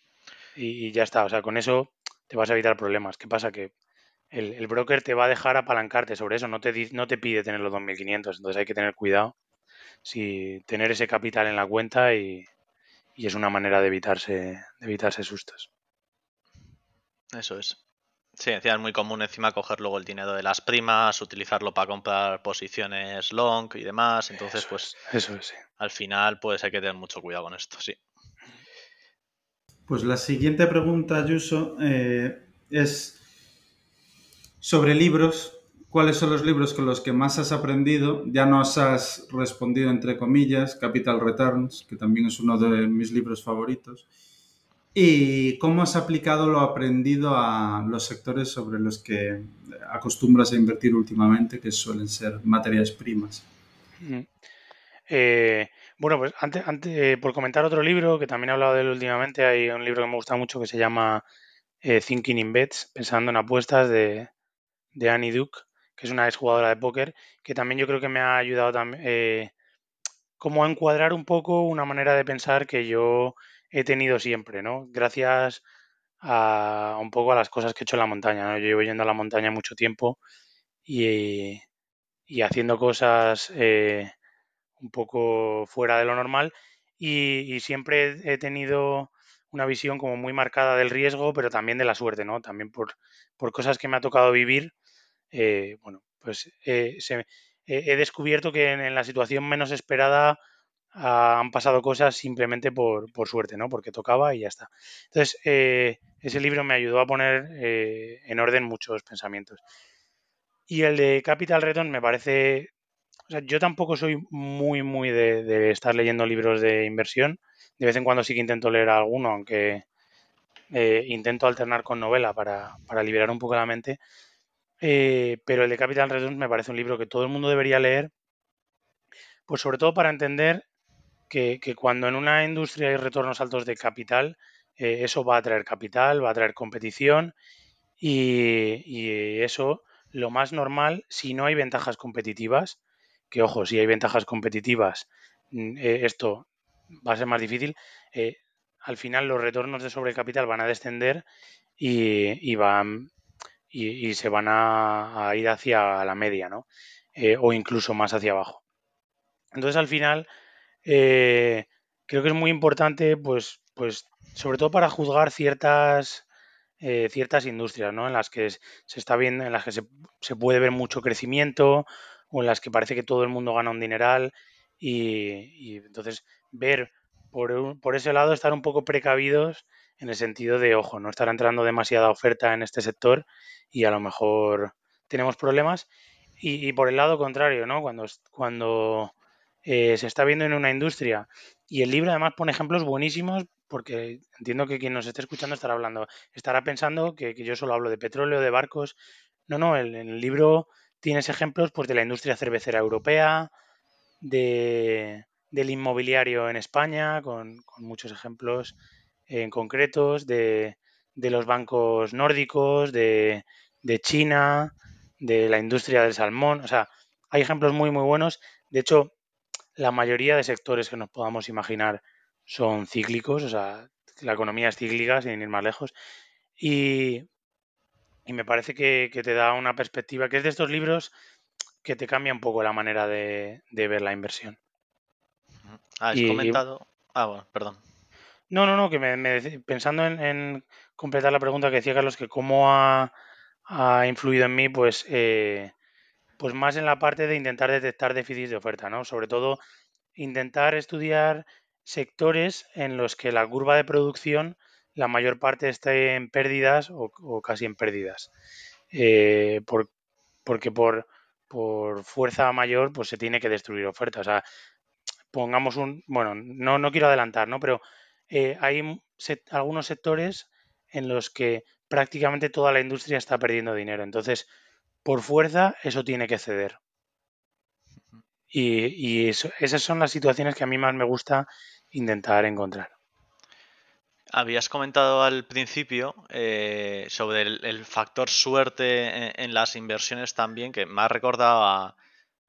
Y, y, ya está, o sea, con eso te vas a evitar problemas. ¿Qué pasa? Que el, broker te va a dejar apalancarte sobre eso, no te, no te pide tener los 2.500, entonces hay que tener cuidado si tener ese capital en la cuenta y, es una manera de evitarse, de evitarse sustos. Eso es. Sí, es muy común encima coger luego el dinero de las primas, utilizarlo para comprar posiciones long y demás. Entonces, pues eso es, al final, pues hay que tener mucho cuidado con esto, sí. Pues la siguiente pregunta, Ayuso, eh, es sobre libros, ¿cuáles son los libros con los que más has aprendido? Ya nos has respondido entre comillas, Capital Returns, que también es uno de mis libros favoritos. ¿Y cómo has aplicado lo aprendido a los sectores sobre los que acostumbras a invertir últimamente, que suelen ser materias primas? Eh, bueno, pues antes, antes eh, por comentar otro libro que también he hablado de él últimamente, hay un libro que me gusta mucho que se llama eh, Thinking in Bets, pensando en apuestas de, de Annie Duke, que es una exjugadora de póker, que también yo creo que me ha ayudado también eh, como a encuadrar un poco una manera de pensar que yo he tenido siempre, ¿no? Gracias a un poco a las cosas que he hecho en la montaña, ¿no? Yo llevo yendo a la montaña mucho tiempo y, haciendo cosas eh, un poco fuera de lo normal y, y, siempre he tenido una visión como muy marcada del riesgo, pero también de la suerte, ¿no? También por, por cosas que me ha tocado vivir eh, bueno, pues eh, he descubierto que en, la situación menos esperada han pasado cosas simplemente por, suerte, ¿no? Porque tocaba y ya está. Entonces, eh, ese libro me ayudó a poner en orden muchos pensamientos. Y el de Capital Return me parece... O sea, yo tampoco soy muy, muy de, estar leyendo libros de inversión. De vez en cuando sí que intento leer alguno, aunque intento alternar con novela para, para liberar un poco la mente. Eh, pero el de Capital Returns me parece un libro que todo el mundo debería leer, pues sobre todo para entender que, cuando en una industria hay retornos altos de capital, eh, eso va a traer capital, va a traer competición y, eso lo más normal, si no hay ventajas competitivas, que ojo, si hay ventajas competitivas, mm, eh, esto va a ser más difícil, al final los retornos de sobre capital van a descender y, van y, se van a, ir hacia la media, ¿no? Eh, o incluso más hacia abajo. Entonces, al final, eh, creo que es muy importante, pues, pues, sobre todo para juzgar ciertas, eh, ciertas industrias, ¿no? En las que se está viendo, en las que se, se, puede ver mucho crecimiento o en las que parece que todo el mundo gana un dineral y, y entonces ver por, por, ese lado estar un poco precavidos en el sentido de, ojo, no estar entrando demasiada oferta en este sector y a lo mejor tenemos problemas. Y, por el lado contrario, ¿no? Cuando, cuando eh, se está viendo en una industria y el libro además pone ejemplos buenísimos porque entiendo que quien nos esté escuchando estará hablando, estará pensando que, yo solo hablo de petróleo, de barcos. No, no, el, el libro tienes ejemplos pues de la industria cervecera europea, de, del inmobiliario en España, con, muchos ejemplos en concretos, de, los bancos nórdicos, de, China, de la industria del salmón. O sea, hay ejemplos muy, muy buenos. De hecho, la mayoría de sectores que nos podamos imaginar son cíclicos, o sea, la economía es cíclica, sin ir más lejos. Y, me parece que, te da una perspectiva, que es de estos libros que te cambia un poco la manera de ver la inversión. Ah, has comentado. Ah, bueno, perdón. No, no, no, que me, pensando en, completar la pregunta que decía Carlos, que cómo ha, influido en mí, pues, eh, pues más en la parte de intentar detectar déficits de oferta, ¿no? Sobre todo intentar estudiar sectores en los que la curva de producción la mayor parte esté en pérdidas o, casi en pérdidas. Eh, porque por, por fuerza mayor pues se tiene que destruir oferta. O sea, pongamos un, bueno, no, no quiero adelantar, ¿no? Pero eh, hay algunos sectores en los que prácticamente toda la industria está perdiendo dinero. Entonces, por fuerza, eso tiene que ceder. Y, esas son las situaciones que a mí más me gusta intentar encontrar. Habías comentado al principio eh, sobre el, factor suerte en, las inversiones también, que me ha recordado a,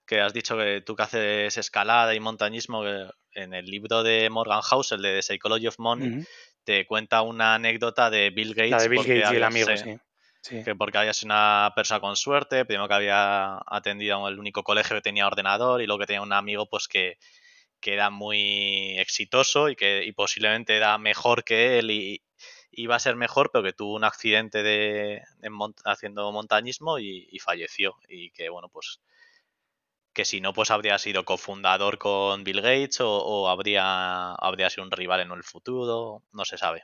que has dicho que tú que haces escalada y montañismo, en el libro de Morgan House, el de The Psychology of Money, te cuenta una anécdota de Bill Gates. La de Bill Gates y el amigo, sí. Que porque había sido una persona con suerte, primero que había atendido el único colegio que tenía ordenador y luego que tenía un amigo pues que, era muy exitoso y que posiblemente era mejor que él y iba a ser mejor, pero que tuvo un accidente de, haciendo montañismo y, y, falleció. Y que bueno, pues que si no, pues habría sido cofundador con Bill Gates o, habría, habría sido un rival en el futuro, no se sabe.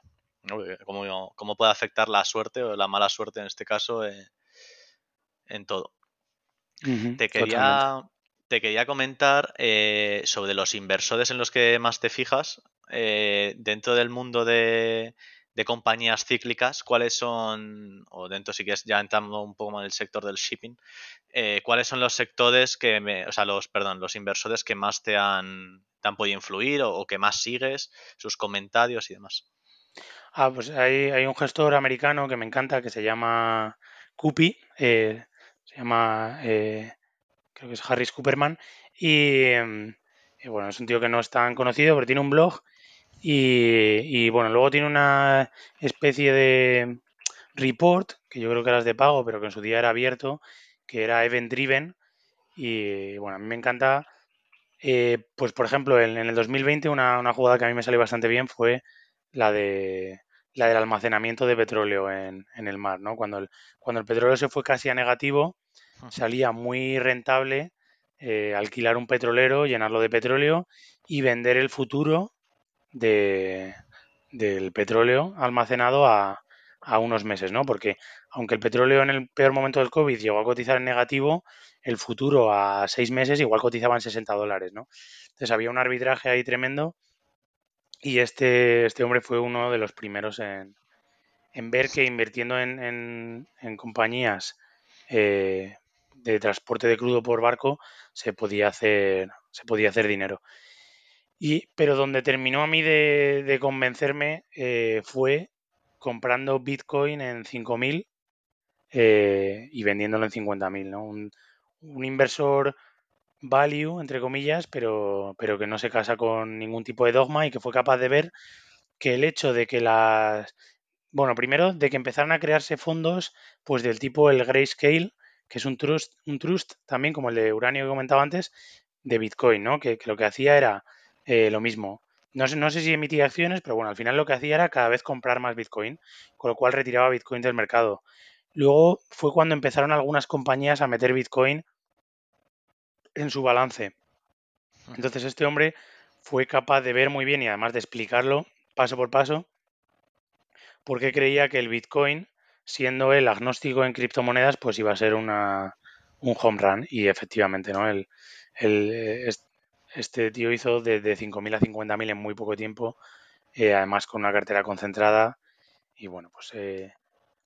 ¿Cómo, cómo puede afectar la suerte o la mala suerte en este caso eh, en todo? te, quería, te quería comentar eh, sobre los inversores en los que más te fijas eh, dentro del mundo de, de compañías cíclicas, cuáles son, o dentro si quieres ya entrando un poco más en el sector del shipping, eh, cuáles son los sectores que, me, o sea, los, perdón, los inversores que más te han, te han podido influir o, que más sigues, sus comentarios y demás. Ah, pues hay, hay un gestor americano que me encanta que se llama Cupi, eh, se llama, eh, creo que es Harris Cooperman, y, y bueno, es un tío que no es tan conocido, pero tiene un blog y, bueno, luego tiene una especie de report, que yo creo que era de pago, pero que en su día era abierto, que era event driven. Y bueno, a mí me encanta. Eh, pues por ejemplo, en, el 2020 una, una, jugada que a mí me salió bastante bien fue la de la del almacenamiento de petróleo en, en el mar, ¿no? Cuando el, cuando el petróleo se fue casi a negativo, salía muy rentable eh, alquilar un petrolero, llenarlo de petróleo y vender el futuro de, del petróleo almacenado a, a, unos meses, ¿no? Porque aunque el petróleo en el peor momento del COVID llegó a cotizar en negativo, el futuro a seis meses igual cotizaba en 60 dólares, ¿no? Entonces había un arbitraje ahí tremendo y este, este hombre fue uno de los primeros en, en ver que invirtiendo en, en, en compañías eh, de transporte de crudo por barco se podía hacer, se podía hacer dinero. Y, pero donde terminó a mí de, convencerme eh, fue comprando Bitcoin en 5.000 eh, y vendiéndolo en 50.000, ¿no? Un, un, inversor value, entre comillas, pero, pero que no se casa con ningún tipo de dogma y que fue capaz de ver que el hecho de que las... Bueno, primero, de que empezaran a crearse fondos pues del tipo el Grayscale, que es un trust, un trust también como el de uranio que comentaba antes, de Bitcoin, ¿no? Que, lo que hacía era eh, lo mismo. No sé, no sé si emitía acciones, pero bueno, al final lo que hacía era cada vez comprar más Bitcoin, con lo cual retiraba Bitcoin del mercado. Luego fue cuando empezaron algunas compañías a meter Bitcoin en su balance. Entonces este hombre fue capaz de ver muy bien y además de explicarlo paso por paso porque creía que el Bitcoin, siendo el agnóstico en criptomonedas, pues iba a ser una, un home run y efectivamente, ¿no? El, el, este tío hizo de, de 5.000 a 50.000 en muy poco tiempo, eh, además con una cartera concentrada y bueno, pues eh,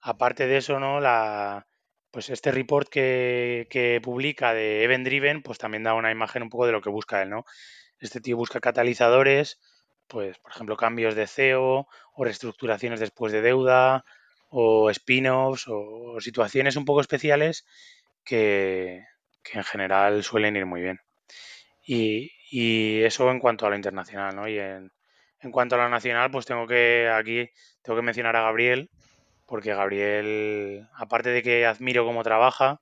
aparte de eso, ¿no? La, pues este report que, que, publica de Event Driven, pues también da una imagen un poco de lo que busca él, ¿no? Este tío busca catalizadores, pues por ejemplo cambios de CEO o reestructuraciones después de deuda o spin-offs o situaciones un poco especiales que, que, en general suelen ir muy bien. Y, y, eso en cuanto a lo internacional, ¿no? Y en, en cuanto a lo nacional, pues tengo que aquí tengo que mencionar a Gabriel, porque Gabriel, aparte de que admiro cómo trabaja,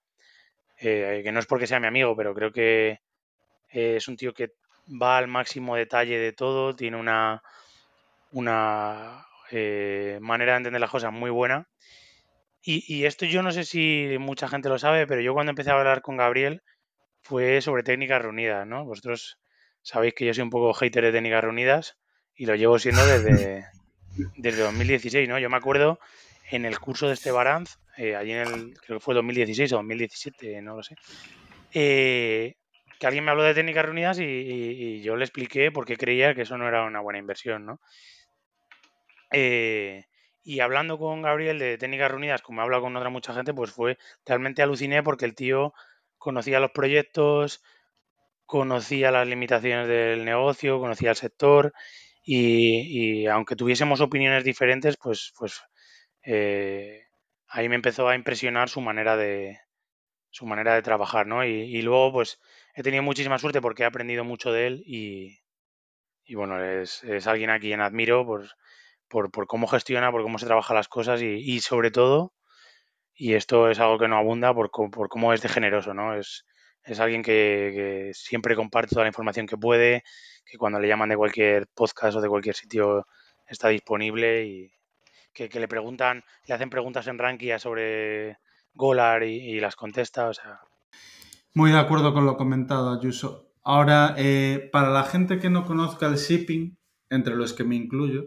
eh, que no es porque sea mi amigo, pero creo que es un tío que va al máximo detalle de todo, tiene una, una eh, manera de entender las cosas muy buena. Y, y, esto yo no sé si mucha gente lo sabe, pero yo cuando empecé a hablar con Gabriel fue sobre técnicas reunidas, ¿no? Vosotros sabéis que yo soy un poco hater de técnicas reunidas y lo llevo siendo desde, desde 2016, ¿no? Yo me acuerdo en el curso de este Baranz, eh, allí en el, creo que fue 2016 o 2017, no lo sé, eh, que alguien me habló de técnicas reunidas y, yo le expliqué por qué creía que eso no era una buena inversión, ¿no? Eh, y hablando con Gabriel de técnicas reunidas, como he hablado con otra mucha gente, pues fue realmente aluciné porque el tío conocía los proyectos, conocía las limitaciones del negocio, conocía el sector y, y aunque tuviésemos opiniones diferentes, pues, pues eh, ahí me empezó a impresionar su manera de su manera de trabajar, ¿no? Y, luego, pues, he tenido muchísima suerte porque he aprendido mucho de él y, y bueno, es, es, alguien a quien admiro por, por, por, cómo gestiona, por cómo se trabaja las cosas y, y, sobre todo, y esto es algo que no abunda, por, por cómo es de generoso, ¿no? Es, es alguien que, que, siempre comparte toda la información que puede, que cuando le llaman de cualquier podcast o de cualquier sitio está disponible y, que, le preguntan, le hacen preguntas en Rankia sobre Golar y, las contesta. Muy de acuerdo con lo comentado, Ayuso. Ahora, eh, para la gente que no conozca el shipping, entre los que me incluyo,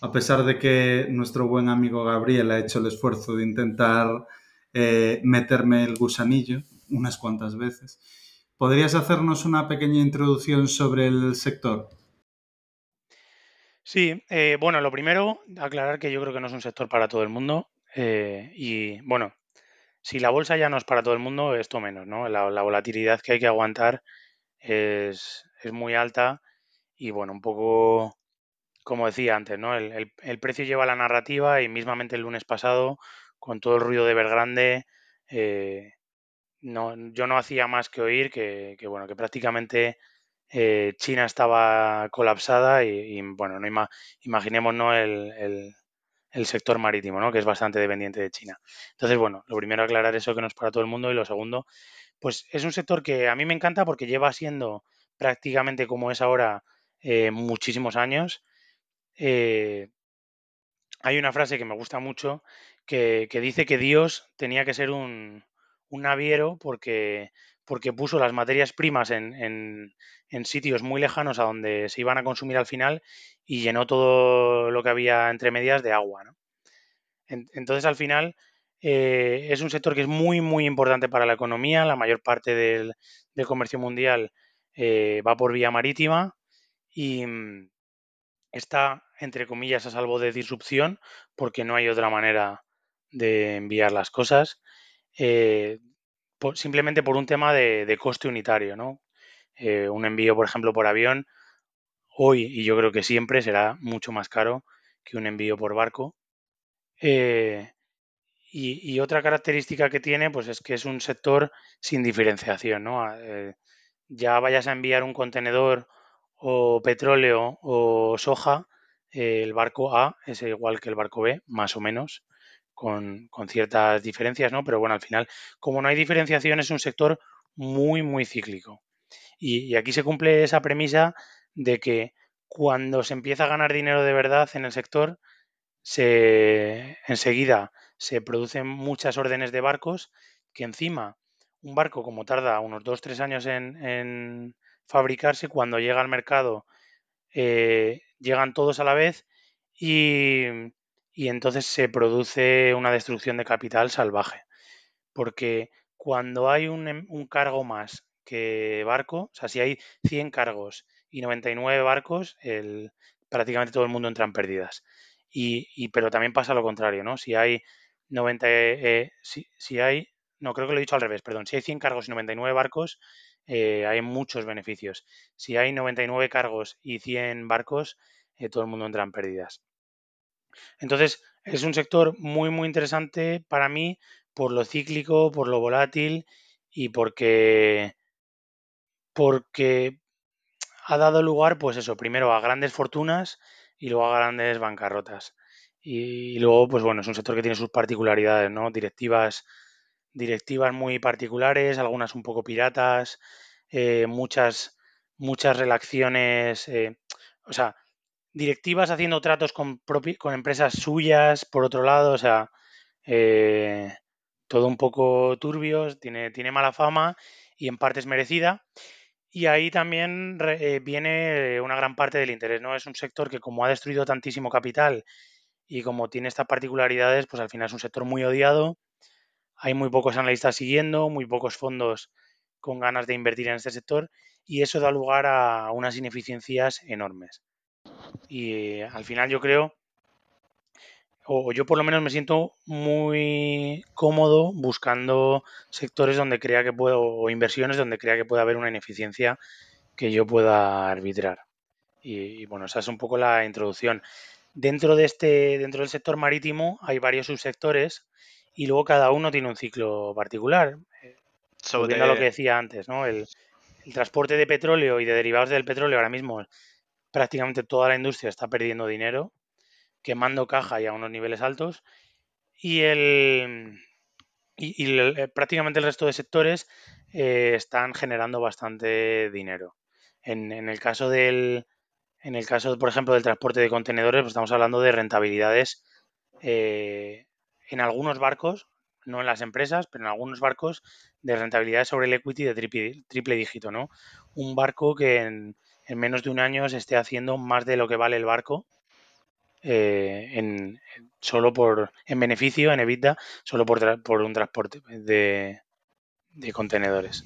a pesar de que nuestro buen amigo Gabriel ha hecho el esfuerzo de intentar eh, meterme el gusanillo unas cuantas veces, ¿podrías hacernos una pequeña introducción sobre el sector? Sí, eh, bueno, lo primero, aclarar que yo creo que no es un sector para todo el mundo. Eh, y bueno, si la bolsa ya no es para todo el mundo, esto menos, ¿no? La, volatilidad que hay que aguantar es, es, muy alta y bueno, un poco como decía antes, ¿no? El, el, precio lleva la narrativa y mismamente el lunes pasado, con todo el ruido de Vergrande, eh, no, yo no hacía más que oír que, que bueno, que prácticamente eh, China estaba colapsada y, bueno, no imaginemos ¿no? el, sector marítimo, ¿no? que es bastante dependiente de China. Entonces, bueno, lo primero aclarar eso que no es para todo el mundo y lo segundo, pues es un sector que a mí me encanta porque lleva siendo prácticamente como es ahora eh, muchísimos años. Eh, hay una frase que me gusta mucho que, dice que Dios tenía que ser un, un naviero porque porque puso las materias primas en, sitios muy lejanos a donde se iban a consumir al final y llenó todo lo que había entre medias de agua. entonces, al final, eh, es un sector que es muy, muy importante para la economía. La mayor parte del, comercio mundial eh, va por vía marítima y mm, está, entre comillas, a salvo de disrupción porque no hay otra manera de enviar las cosas. Eh, simplemente por un tema de, coste unitario, ¿no? Eh, un envío, por ejemplo, por avión, hoy y yo creo que siempre será mucho más caro que un envío por barco. Eh, y, otra característica que tiene, pues es que es un sector sin diferenciación, ¿no? Ah, ya vayas a enviar un contenedor o petróleo o soja, el barco A es igual que el barco B, más o menos, con, con, ciertas diferencias, ¿no? Pero bueno, al final, como no hay diferenciación, es un sector muy, muy cíclico. Y, aquí se cumple esa premisa de que cuando se empieza a ganar dinero de verdad en el sector, se enseguida se producen muchas órdenes de barcos que encima un barco como tarda unos 2-3 años en, en, fabricarse, cuando llega al mercado eh, llegan todos a la vez y, y entonces se produce una destrucción de capital salvaje. Porque cuando hay un, em, un, cargo más que barco, o sea, si hay 100 cargos y 99 barcos, el, prácticamente todo el mundo entra en pérdidas. Y, y, pero también pasa lo contrario, ¿no? Si hay 90, eh, si, si, hay, no creo que lo he dicho al revés, perdón, si hay 100 cargos y 99 barcos, eh, hay muchos beneficios. Si hay 99 cargos y 100 barcos, eh, todo el mundo entra en pérdidas. Entonces, es un sector muy, muy interesante para mí por lo cíclico, por lo volátil y porque, porque ha dado lugar, pues eso, primero a grandes fortunas y luego a grandes bancarrotas. Y, luego, pues bueno, es un sector que tiene sus particularidades, ¿no? Directivas directivas muy particulares, algunas un poco piratas, eh, muchas, muchas relaciones, eh, o sea, directivas haciendo tratos con, empresas suyas, por otro lado, o sea, eh, todo un poco turbios, tiene, tiene mala fama y en parte es merecida. Y ahí también eh, viene una gran parte del interés, ¿no? Es un sector que como ha destruido tantísimo capital y como tiene estas particularidades, pues al final es un sector muy odiado hay muy pocos analistas siguiendo, muy pocos fondos con ganas de invertir en este sector y eso da lugar a unas ineficiencias enormes. Y al final yo creo, o yo por lo menos me siento muy cómodo buscando sectores donde crea que puedo, o inversiones donde crea que puede haber una ineficiencia que yo pueda arbitrar. Y, y, bueno, esa es un poco la introducción. Dentro de este, dentro del sector marítimo hay varios subsectores y luego cada uno tiene un ciclo particular. Sobre lo que decía antes, ¿no? El, el, transporte de petróleo y de derivados del petróleo ahora mismo prácticamente toda la industria está perdiendo dinero, quemando caja y a unos niveles altos. Y el y, eh, prácticamente el resto de sectores eh, están generando bastante dinero. En, en, el caso del en el caso, por ejemplo, del transporte de contenedores, pues estamos hablando de rentabilidades eh, en algunos barcos, no en las empresas, pero en algunos barcos de rentabilidad sobre el equity de triple, triple dígito, ¿no? Un barco que en, en, menos de un año se esté haciendo más de lo que vale el barco eh, en, solo por en beneficio, en EBITDA, solo por, por un transporte de, de contenedores.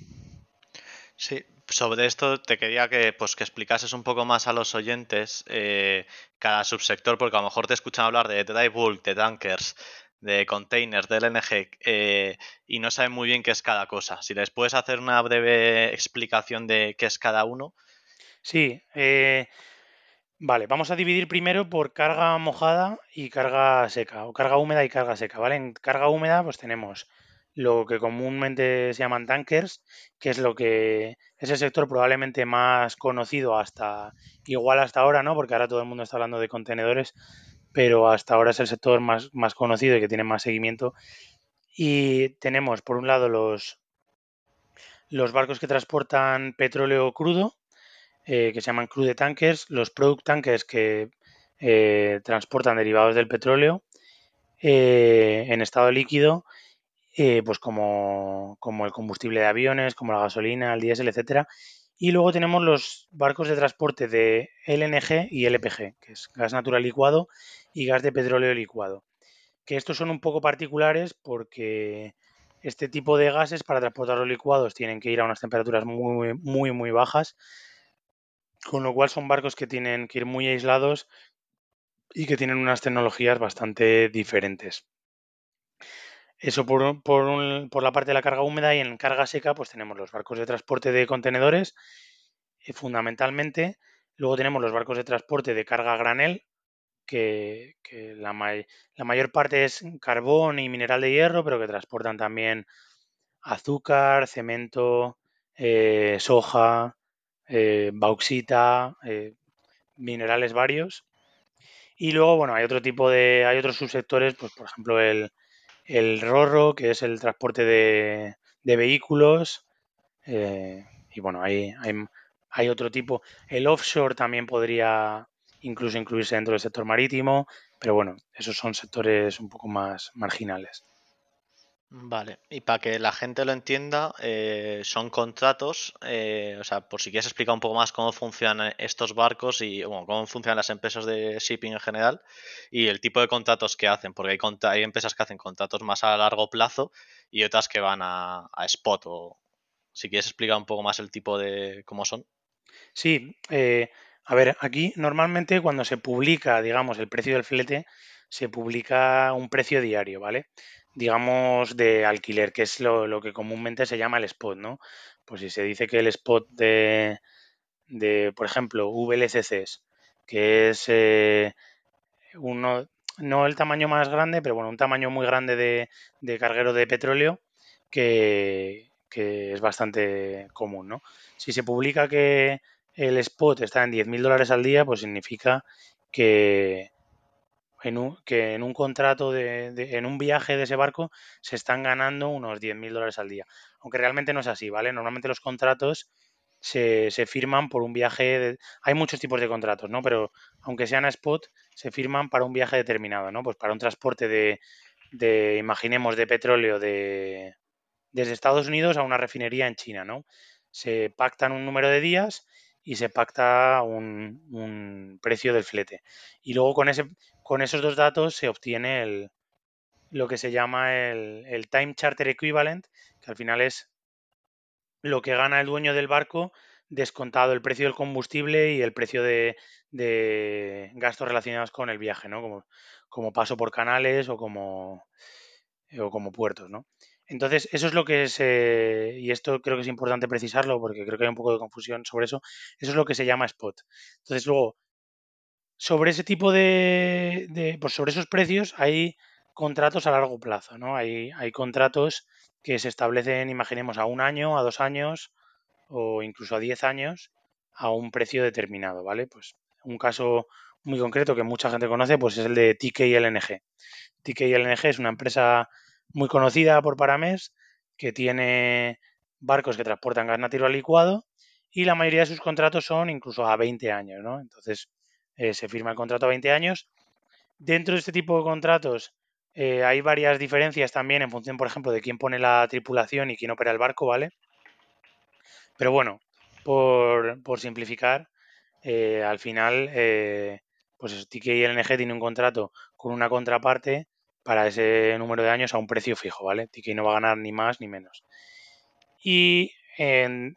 Sí, sobre esto te quería que, pues, que explicases un poco más a los oyentes eh, cada subsector, porque a lo mejor te escuchan hablar de dry bulk, de tankers, de containers, de LNG, eh, y no saben muy bien qué es cada cosa. Si les puedes hacer una breve explicación de qué es cada uno. Sí, eh, vale, vamos a dividir primero por carga mojada y carga seca, o carga húmeda y carga seca, ¿vale? En carga húmeda pues tenemos lo que comúnmente se llaman tankers, que es lo que es el sector probablemente más conocido hasta, igual hasta ahora, ¿no? Porque ahora todo el mundo está hablando de contenedores, pero hasta ahora es el sector más, más conocido y que tiene más seguimiento. Y tenemos, por un lado, los, los barcos que transportan petróleo crudo, eh, que se llaman crude tankers, los product tankers que eh, transportan derivados del petróleo eh, en estado líquido, pues como, como, el combustible de aviones, como la gasolina, el diésel, etcétera. Y luego tenemos los barcos de transporte de LNG y LPG, que es gas natural licuado y gas de petróleo licuado. Que estos son un poco particulares porque este tipo de gases para transportar los licuados tienen que ir a unas temperaturas muy, muy, muy bajas, con lo cual son barcos que tienen que ir muy aislados y que tienen unas tecnologías bastante diferentes. Eso por, por, un, por, la parte de la carga húmeda y en carga seca pues tenemos los barcos de transporte de contenedores eh, fundamentalmente. Luego tenemos los barcos de transporte de carga granel, que, la, mayor parte es carbón y mineral de hierro, pero que transportan también azúcar, cemento, eh, soja, eh, bauxita, eh, minerales varios. Y luego, bueno, hay otro tipo de, hay otros subsectores, pues por ejemplo el, el RORO, que es el transporte de, de vehículos. eh, y bueno, hay, hay, hay otro tipo. El offshore también podría incluso incluirse dentro del sector marítimo, pero bueno, esos son sectores un poco más marginales. Vale, y para que la gente lo entienda, eh, son contratos, eh, o sea, por si quieres explicar un poco más cómo funcionan estos barcos y cómo funcionan las empresas de shipping en general y el tipo de contratos que hacen, porque hay empresas que hacen contratos más a largo plazo y otras que van a, a spot, o si quieres explicar un poco más el tipo de cómo son. Sí, eh, a ver, aquí normalmente cuando se publica, digamos, el precio del flete, se publica un precio diario, ¿vale? Digamos de alquiler, que es lo, lo que comúnmente se llama el spot, ¿no? Pues si se dice que el spot de, de, por ejemplo, VLCCs, que es eh, uno, no el tamaño más grande, pero bueno, un tamaño muy grande de, de carguero de petróleo que, que es bastante común, ¿no? Si se publica que el spot está en 10.000 dólares al día, pues significa que que en un contrato, de, en un viaje de ese barco, se están ganando unos 10.000 dólares al día. Aunque realmente no es así, ¿vale? Normalmente los contratos se, se firman por un viaje. hay muchos tipos de contratos, ¿no? Pero aunque sean a spot, se firman para un viaje determinado, ¿no? Pues para un transporte de, de imaginemos, de petróleo de, desde Estados Unidos a una refinería en China, ¿no? Se pactan un número de días y se pacta un, un precio del flete. Y luego con, ese, con esos dos datos se obtiene el, lo que se llama el, Time Charter Equivalent, que al final es lo que gana el dueño del barco descontado el precio del combustible y el precio de, gastos relacionados con el viaje, ¿no? Como, paso por canales o como, puertos, ¿no? Entonces, eso es lo que es, eh, y esto creo que es importante precisarlo porque creo que hay un poco de confusión sobre eso, eso es lo que se llama spot. Entonces, luego, sobre ese tipo de, pues sobre esos precios hay contratos a largo plazo, ¿no? Hay, hay contratos que se establecen, imaginemos, a un año, a dos años o incluso a diez años a un precio determinado, ¿vale? Pues un caso muy concreto que mucha gente conoce, pues es el de TK LNG. TK LNG es una empresa muy conocida por Paramés que tiene barcos que transportan gas natural licuado y la mayoría de sus contratos son incluso a 20 años, ¿no? Entonces eh, se firma el contrato a 20 años. Dentro de este tipo de contratos eh, hay varias diferencias también en función, por ejemplo, de quién pone la tripulación y quién opera el barco, ¿vale? Pero bueno, por, por simplificar, eh, al final, pues eso, TK LNG tiene un contrato con una contraparte para ese número de años a un precio fijo, ¿vale? TK no va a ganar ni más ni menos. Y, en,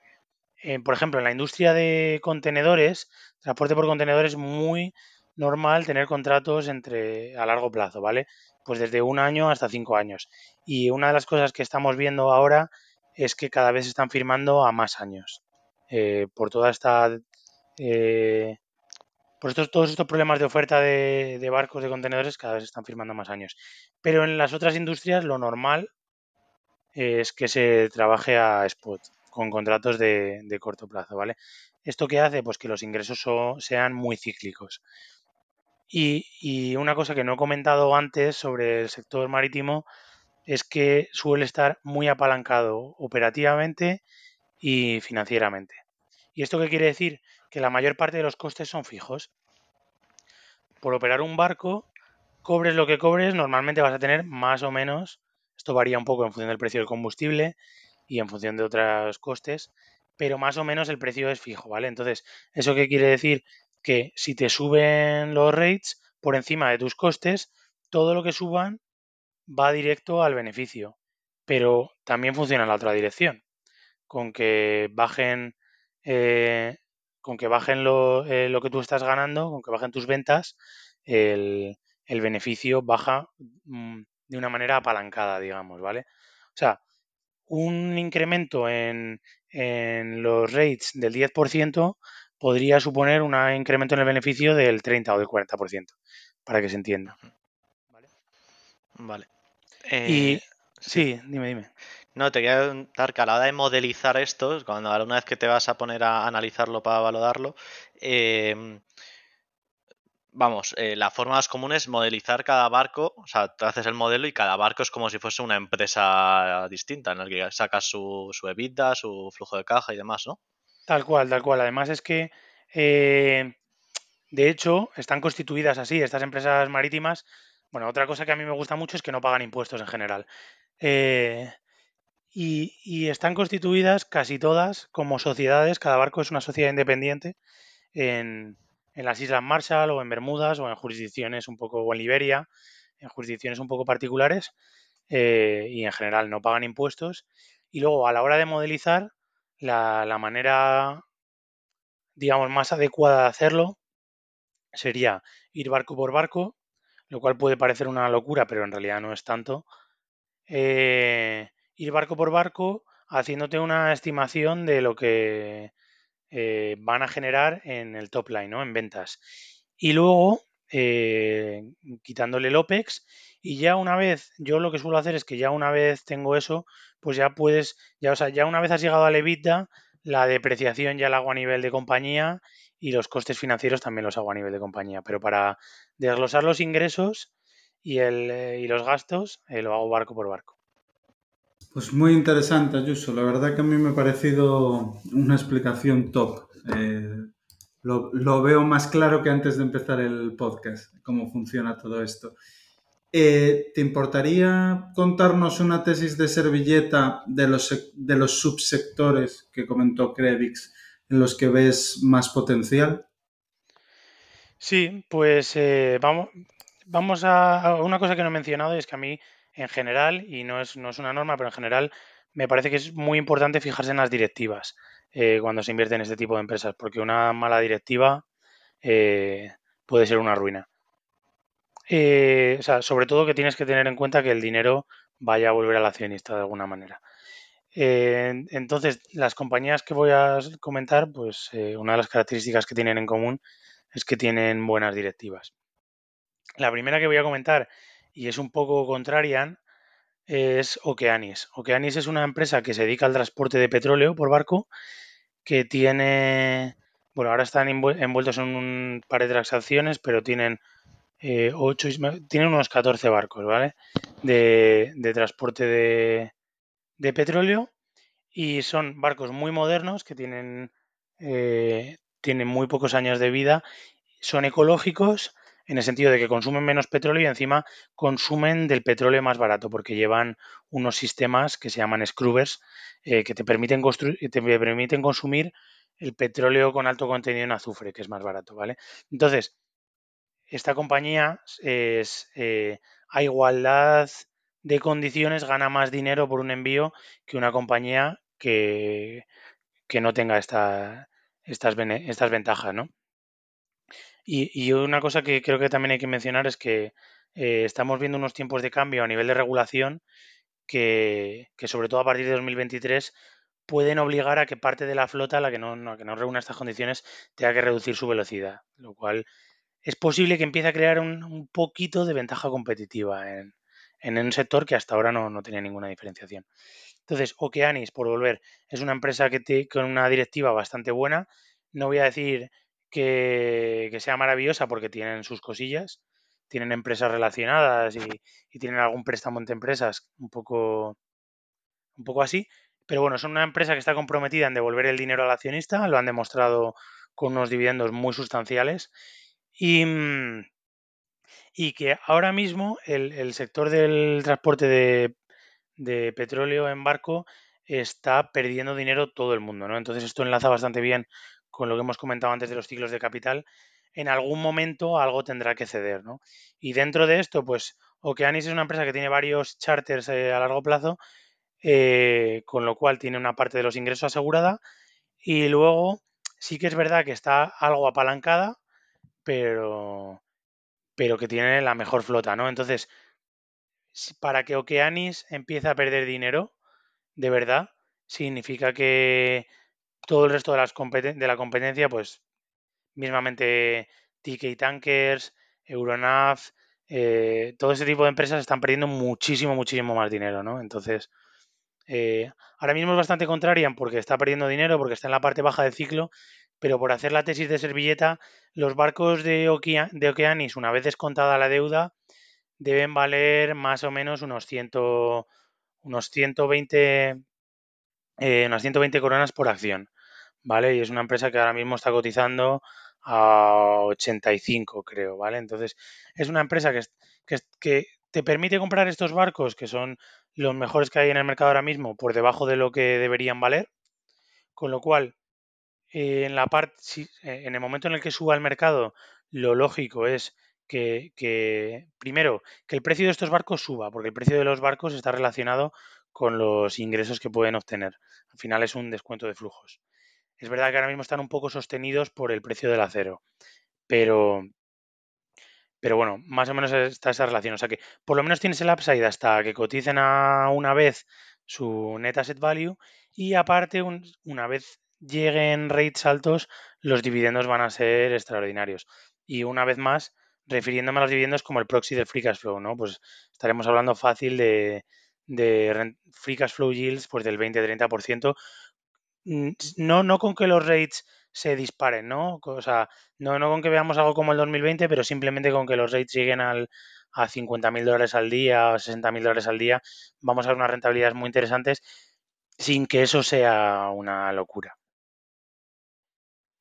por ejemplo, en la industria de contenedores, transporte por contenedores, es muy normal tener contratos entre a largo plazo, ¿vale? Pues desde un año hasta cinco años. Y una de las cosas que estamos viendo ahora es que cada vez se están firmando a más años. Eh, por toda esta eh, por estos, todos estos problemas de oferta de, de, barcos de contenedores cada vez se están firmando más años. Pero en las otras industrias lo normal es que se trabaje a spot, con contratos de, de corto plazo, ¿vale? ¿Esto qué hace? Pues que los ingresos so, sean muy cíclicos. Y, y, una cosa que no he comentado antes sobre el sector marítimo es que suele estar muy apalancado operativamente y financieramente. ¿Y esto qué quiere decir? Que la mayor parte de los costes son fijos. Por operar un barco, cobres lo que cobres, normalmente vas a tener más o menos, esto varía un poco en función del precio del combustible y en función de otros costes, pero más o menos el precio es fijo, ¿vale? Entonces, ¿eso qué quiere decir? Que si te suben los rates por encima de tus costes, todo lo que suban va directo al beneficio, pero también funciona en la otra dirección. Con que bajen, eh, con que bajen lo, eh, lo, que tú estás ganando, con que bajen tus ventas, el, beneficio baja mmm, de una manera apalancada, digamos, ¿vale? O sea, un incremento en, en los rates del 10% podría suponer un incremento en el beneficio del 30 o del 40%, para que se entienda. Vale. Vale. Eh, y sí, sí, dime, dime. No, te quería preguntar que a la hora de modelizar esto, cuando una vez que te vas a poner a analizarlo para valorarlo, eh, vamos, eh, la forma más común es modelizar cada barco, o sea, haces el modelo y cada barco es como si fuese una empresa distinta, en la que sacas su, su EBITDA, su flujo de caja y demás, ¿no? Tal cual, tal cual. Además es que, eh, de hecho, están constituidas así, estas empresas marítimas. Bueno, otra cosa que a mí me gusta mucho es que no pagan impuestos en general. Eh, y, y están constituidas casi todas como sociedades, cada barco es una sociedad independiente en, en las Islas Marshall o en Bermudas o en jurisdicciones un poco, o en Liberia, en jurisdicciones un poco particulares eh, y en general no pagan impuestos. Y luego a la hora de modelizar, la, la manera, digamos, más adecuada de hacerlo sería ir barco por barco, lo cual puede parecer una locura, pero en realidad no es tanto. Eh, ir barco por barco haciéndote una estimación de lo que eh, van a generar en el top line, ¿no? En ventas. Y luego, eh, quitándole el OPEX, y ya una vez, yo lo que suelo hacer es que ya una vez tengo eso, pues ya puedes, ya, o sea, ya una vez has llegado al EBITDA, la depreciación ya la hago a nivel de compañía y los costes financieros también los hago a nivel de compañía. Pero para desglosar los ingresos y, el, eh, y los gastos, eh, lo hago barco por barco. Pues muy interesante, Ayuso. La verdad que a mí me ha parecido una explicación top. Eh, lo, veo más claro que antes de empezar el podcast, cómo funciona todo esto. Eh, ¿Te importaría contarnos una tesis de servilleta de los, subsectores que comentó Krevix en los que ves más potencial? Sí, pues eh, vamos, a una cosa que no he mencionado y es que a mí en general, y no es, no es una norma, pero en general me parece que es muy importante fijarse en las directivas eh, cuando se invierte en este tipo de empresas, porque una mala directiva eh, puede ser una ruina. Eh, o sea, sobre todo que tienes que tener en cuenta que el dinero vaya a volver al accionista de alguna manera. Eh, entonces, las compañías que voy a comentar, pues una de las características que tienen en común es que tienen buenas directivas. La primera que voy a comentar, y es un poco contrarian, es Okeanis. Okeanis es una empresa que se dedica al transporte de petróleo por barco, que tiene, bueno, ahora están envueltos en un par de transacciones, pero tienen eh, 8, tienen unos 14 barcos, ¿vale? De, de transporte de, de, petróleo y son barcos muy modernos que tienen, eh, tienen muy pocos años de vida, son ecológicos en el sentido de que consumen menos petróleo y encima consumen del petróleo más barato porque llevan unos sistemas que se llaman scrubbers eh, que te permiten, te permiten consumir el petróleo con alto contenido en azufre, que es más barato, ¿vale? Entonces, esta compañía es, eh, a igualdad de condiciones gana más dinero por un envío que una compañía que, que no tenga esta, estas, estas ventajas, ¿no? Y, una cosa que creo que también hay que mencionar es que eh, estamos viendo unos tiempos de cambio a nivel de regulación que, sobre todo a partir de 2023 pueden obligar a que parte de la flota, la que no, que no reúna estas condiciones, tenga que reducir su velocidad, lo cual es posible que empiece a crear un, un poquito de ventaja competitiva en, en, un sector que hasta ahora no, no tenía ninguna diferenciación. Entonces, Okeanis, por volver, es una empresa que te, con una directiva bastante buena. No voy a decir que, sea maravillosa porque tienen sus cosillas, tienen empresas relacionadas y, y, tienen algún préstamo entre empresas un poco, un poco así. Pero bueno, son una empresa que está comprometida en devolver el dinero al accionista, lo han demostrado con unos dividendos muy sustanciales y, mm, y que ahora mismo el, el sector del transporte de, de, petróleo en barco está perdiendo dinero todo el mundo, ¿no? Entonces esto enlaza bastante bien con lo que hemos comentado antes de los ciclos de capital. En algún momento algo tendrá que ceder, ¿no? Y dentro de esto, pues Okeanis es una empresa que tiene varios charters eh, a largo plazo, eh, con lo cual tiene una parte de los ingresos asegurada y luego sí que es verdad que está algo apalancada, pero, pero que tiene la mejor flota, ¿no? Entonces, para que Okeanis empiece a perder dinero, de verdad, significa que todo el resto de, las de la competencia, pues, mismamente TK Tankers, Euronav, eh, todo ese tipo de empresas están perdiendo muchísimo, muchísimo más dinero, ¿no? Entonces, eh, ahora mismo es bastante contraria porque está perdiendo dinero, porque está en la parte baja del ciclo, pero por hacer la tesis de servilleta, los barcos de, de Okeanis, una vez descontada la deuda, deben valer más o menos unos, unos 120 eh, unas 120 coronas por acción, ¿vale? Y es una empresa que ahora mismo está cotizando a 85, creo, ¿vale? Entonces, es una empresa que, que, que te permite comprar estos barcos, que son los mejores que hay en el mercado ahora mismo, por debajo de lo que deberían valer, con lo cual, eh, en la parte, eh, en el momento en el que suba el mercado, lo lógico es que, que, primero, que el precio de estos barcos suba, porque el precio de los barcos está relacionado con los ingresos que pueden obtener. Al final es un descuento de flujos. Es verdad que ahora mismo están un poco sostenidos por el precio del acero, pero, pero bueno, más o menos está esa relación. O sea que por lo menos tienes el upside hasta que coticen a una vez su net asset value y aparte una vez lleguen rates altos, los dividendos van a ser extraordinarios. Y una vez más, refiriéndome a los dividendos como el proxy del free cash flow, ¿no? Pues estaremos hablando fácil de, de free cash flow yields pues del 20-30%. Mm, no, no con que los rates se disparen, ¿no? O sea, no, no con que veamos algo como el 2020, pero simplemente con que los rates lleguen al, a 50.000 dólares al día, a 60.000 dólares al día, vamos a ver unas rentabilidades muy interesantes sin que eso sea una locura.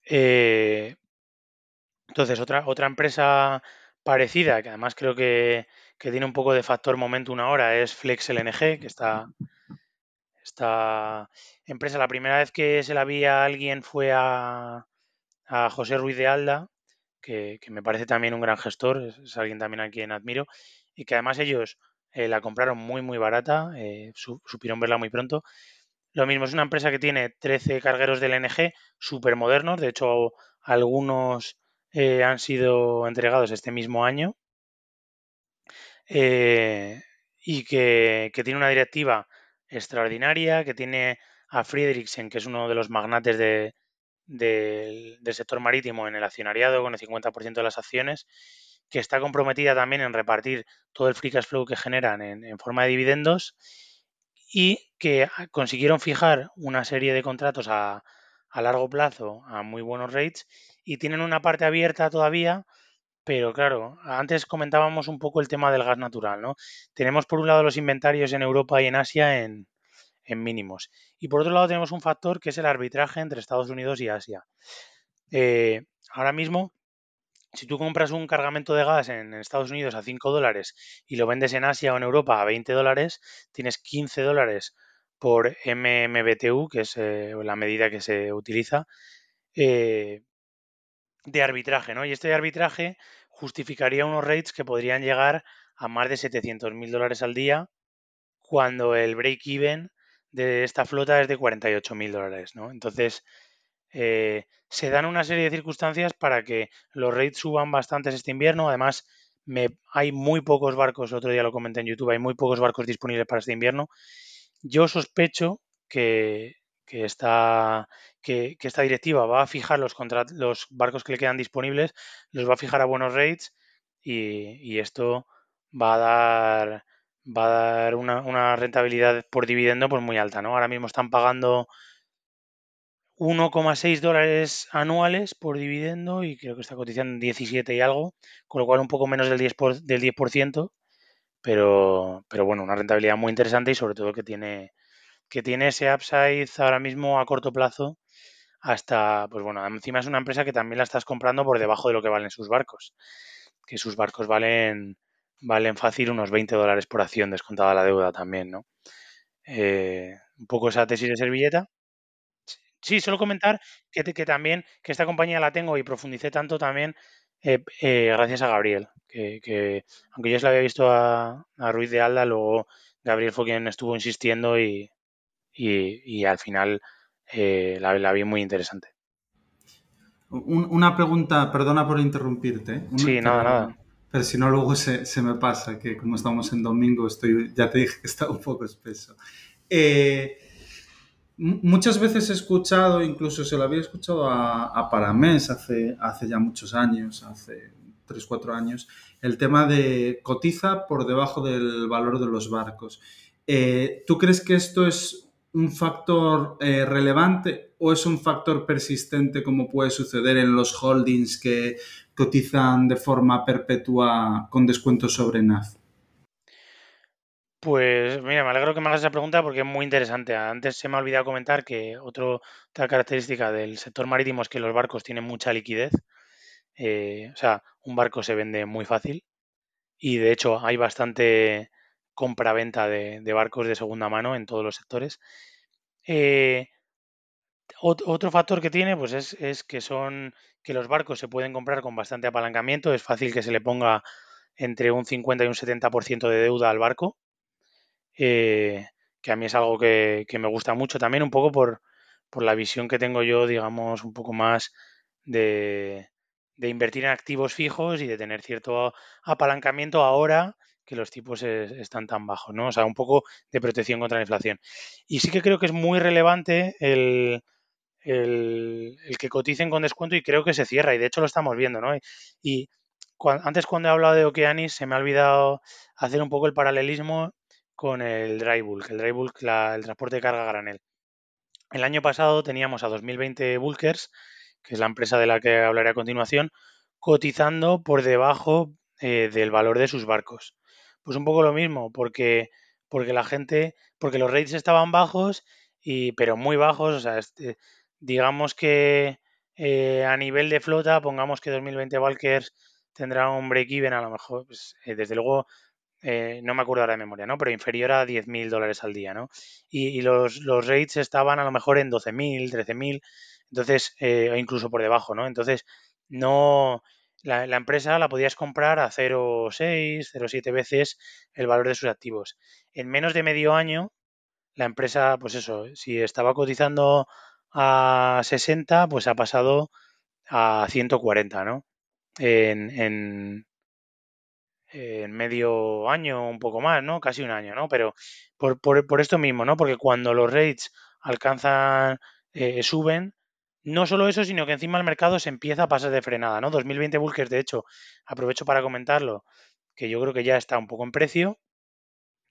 Eh, entonces, otra, otra empresa parecida, que además creo que, que tiene un poco de factor momento una hora, es FlexLNG, que está esta empresa. La primera vez que se la vi a alguien fue a, a José Ruiz de Alda, que, me parece también un gran gestor, es, alguien también a quien admiro, y que además ellos eh, la compraron muy, muy barata, eh, supieron verla muy pronto. Lo mismo, es una empresa que tiene 13 cargueros del LNG súper modernos, de hecho algunos eh, han sido entregados este mismo año y que, tiene una directiva extraordinaria, que tiene a Friedrichsen, que es uno de los magnates del sector marítimo en el accionariado, con el 50% de las acciones, que está comprometida también en repartir todo el free cash flow que generan en, forma de dividendos y que consiguieron fijar una serie de contratos a largo plazo a muy buenos rates y tienen una parte abierta todavía pero claro, antes comentábamos un poco el tema del gas natural, ¿no? Tenemos por un lado los inventarios en Europa y en Asia en, mínimos. Y por otro lado tenemos un factor que es el arbitraje entre Estados Unidos y Asia. Eh, ahora mismo, si tú compras un cargamento de gas en Estados Unidos a 5 dólares y lo vendes en Asia o en Europa a 20 dólares, tienes 15 dólares por MMBTU, que es eh, la medida que se utiliza, eh, de arbitraje, ¿no? Y este arbitraje justificaría unos rates que podrían llegar a más de 700 mil dólares al día cuando el break-even de esta flota es de 48 mil dólares, ¿no? Entonces, eh, se dan una serie de circunstancias para que los rates suban bastantes este invierno. Además, me, hay muy pocos barcos, otro día lo comenté en YouTube, hay muy pocos barcos disponibles para este invierno. Yo sospecho que, que esta, que, esta directiva va a fijar los, los barcos que le quedan disponibles, los va a fijar a buenos rates y, esto va a dar va a dar una, rentabilidad por dividendo pues muy alta, ¿no? Ahora mismo están pagando 1,6 dólares anuales por dividendo y creo que está cotizando 17 y algo, con lo cual un poco menos del 10%, del 10% pero, pero bueno, una rentabilidad muy interesante y sobre todo que tiene, que tiene ese upside ahora mismo a corto plazo hasta, pues bueno, encima es una empresa que también la estás comprando por debajo de lo que valen sus barcos, que sus barcos valen, valen fácil unos 20 dólares por acción descontada la deuda también, ¿no? Eh, un poco esa tesis de servilleta. Sí, solo comentar que, que también, que esta compañía la tengo y profundicé tanto también eh, eh, gracias a Gabriel, que, aunque yo se la había visto a, a Ruiz de Alda, luego Gabriel fue quien estuvo insistiendo y, y, al final eh, la, vi muy interesante. una pregunta, perdona por interrumpirte. sí, nada, nada. Pero si no, luego se, me pasa, que como estamos en domingo, estoy, ya te dije que está un poco espeso. Eh, muchas veces he escuchado, incluso se lo había escuchado a, a Paramés hace, hace ya muchos años, hace 3, 4 años, el tema de cotiza por debajo del valor de los barcos. Eh, ¿Tú crees que esto es un factor eh, relevante o es un factor persistente como puede suceder en los holdings que cotizan de forma perpetua con descuento sobre NAV? Pues mira, me alegro que me hagas esa pregunta porque es muy interesante. Antes se me ha olvidado comentar que otra característica del sector marítimo es que los barcos tienen mucha liquidez. Eh, o sea, un barco se vende muy fácil y de hecho hay bastante compra-venta de, barcos de segunda mano en todos los sectores. Eh, otro factor que tiene pues es, es, que son que los barcos se pueden comprar con bastante apalancamiento. Es fácil que se le ponga entre un 50 y un 70% de deuda al barco eh, que a mí es algo que, me gusta mucho también, un poco por, la visión que tengo yo, digamos, un poco más de, invertir en activos fijos y de tener cierto apalancamiento ahora que los tipos están tan bajos, ¿no? O sea, un poco de protección contra la inflación. Y sí que creo que es muy relevante el, el, que coticen con descuento y creo que se cierra y de hecho lo estamos viendo, ¿no? Y, antes cuando he hablado de Okeanis se me ha olvidado hacer un poco el paralelismo con el dry bulk, el dry bulk, el transporte de carga granel. El año pasado teníamos a 2020 Bulkers, que es la empresa de la que hablaré a continuación, cotizando por debajo eh, del valor de sus barcos. Pues un poco lo mismo, porque, porque la gente, porque los rates estaban bajos, y, pero muy bajos, o sea, este, digamos que eh, a nivel de flota, pongamos que 2020 Bulkers tendrá un break-even, a lo mejor, pues, eh, desde luego eh, no me acuerdo ahora de memoria, ¿no? Pero inferior a 10.000 dólares al día, ¿no? Y, los, los, rates estaban a lo mejor en 12.000, 13.000, entonces, eh, incluso por debajo, ¿no? Entonces, no, la, empresa la podías comprar a 0,6, 0,7 veces el valor de sus activos. En menos de medio año, la empresa, pues eso, si estaba cotizando a 60, pues ha pasado a 140, ¿no? en, en medio año, un poco más, ¿no? Casi un año, ¿no? Pero por, por, esto mismo, ¿no? Porque cuando los rates alcanzan, eh, suben, no solo eso, sino que encima el mercado se empieza a pasar de frenada, ¿no? 2020 Bulkers, de hecho, aprovecho para comentarlo, que yo creo que ya está un poco en precio,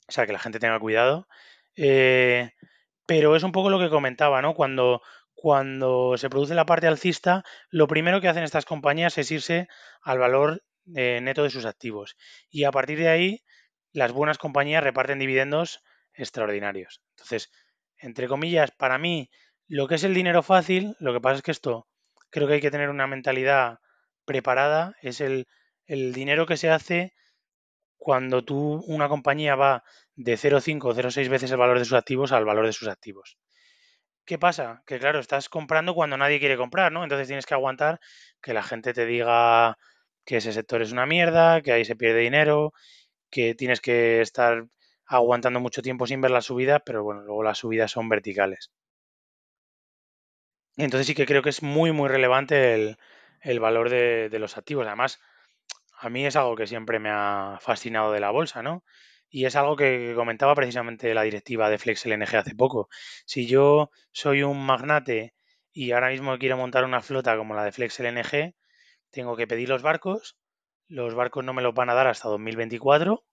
o sea, que la gente tenga cuidado. Eh, pero es un poco lo que comentaba, ¿no? Cuando, cuando se produce la parte alcista, lo primero que hacen estas compañías es irse al valor eh, neto de sus activos. Y a partir de ahí, las buenas compañías reparten dividendos extraordinarios. Entonces, entre comillas, para mí, lo que es el dinero fácil, lo que pasa es que esto creo que hay que tener una mentalidad preparada, es el, el dinero que se hace cuando tú, una compañía va de 0,5 o 0,6 veces el valor de sus activos al valor de sus activos. ¿Qué pasa? Que claro, estás comprando cuando nadie quiere comprar, ¿no? Entonces tienes que aguantar que la gente te diga que ese sector es una mierda, que ahí se pierde dinero, que tienes que estar aguantando mucho tiempo sin ver la subida, pero bueno, luego las subidas son verticales. Entonces sí que creo que es muy, muy relevante el, valor de, los activos. Además, a mí es algo que siempre me ha fascinado de la bolsa, ¿no? Y es algo que comentaba precisamente la directiva de FlexLNG hace poco. Si yo soy un magnate y ahora mismo quiero montar una flota como la de FlexLNG, tengo que pedir los barcos, los barcos no me los van a dar hasta 2024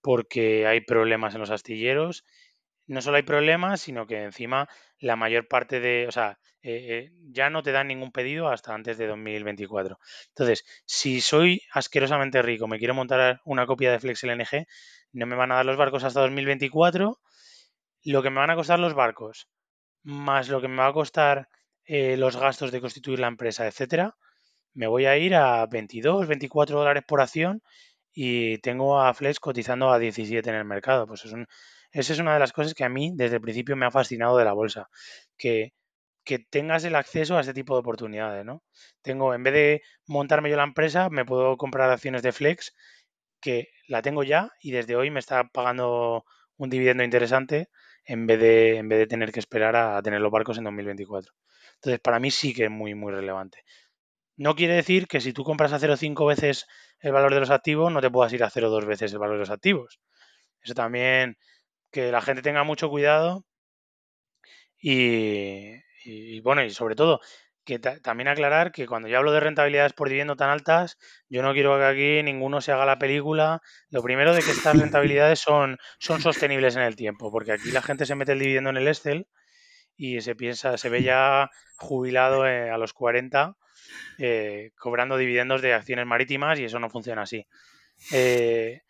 porque hay problemas en los astilleros. No solo hay problemas, sino que encima la mayor parte de, o sea, eh, eh, ya no te dan ningún pedido hasta antes de 2024. Entonces, si soy asquerosamente rico, me quiero montar una copia de FlexLNG, no me van a dar los barcos hasta 2024. Lo que me van a costar los barcos, más lo que me va a costar eh, los gastos de constituir la empresa, etcétera, me voy a ir a 22, 24 dólares por acción y tengo a Flex cotizando a 17 en el mercado. Pues es esa es una de las cosas que a mí desde el principio me ha fascinado de la bolsa, que, que tengas el acceso a este tipo de oportunidades, ¿no? Tengo, en vez de montarme yo la empresa, me puedo comprar acciones de Flex, que la tengo ya y desde hoy me está pagando un dividendo interesante en vez de, en vez de tener que esperar a tener los barcos en 2024. Entonces, para mí sí que es muy, muy relevante. No quiere decir que si tú compras a 0,5 veces el valor de los activos, no te puedas ir a 0,2 veces el valor de los activos. Eso también, que la gente tenga mucho cuidado y, bueno, y sobre todo, que también aclarar que cuando yo hablo de rentabilidades por dividendo tan altas, yo no quiero que aquí ninguno se haga la película. Lo primero de que estas rentabilidades son, son sostenibles en el tiempo, porque aquí la gente se mete el dividendo en el Excel y se piensa, se ve ya jubilado eh, a los 40 eh, cobrando dividendos de acciones marítimas y eso no funciona así. Eh,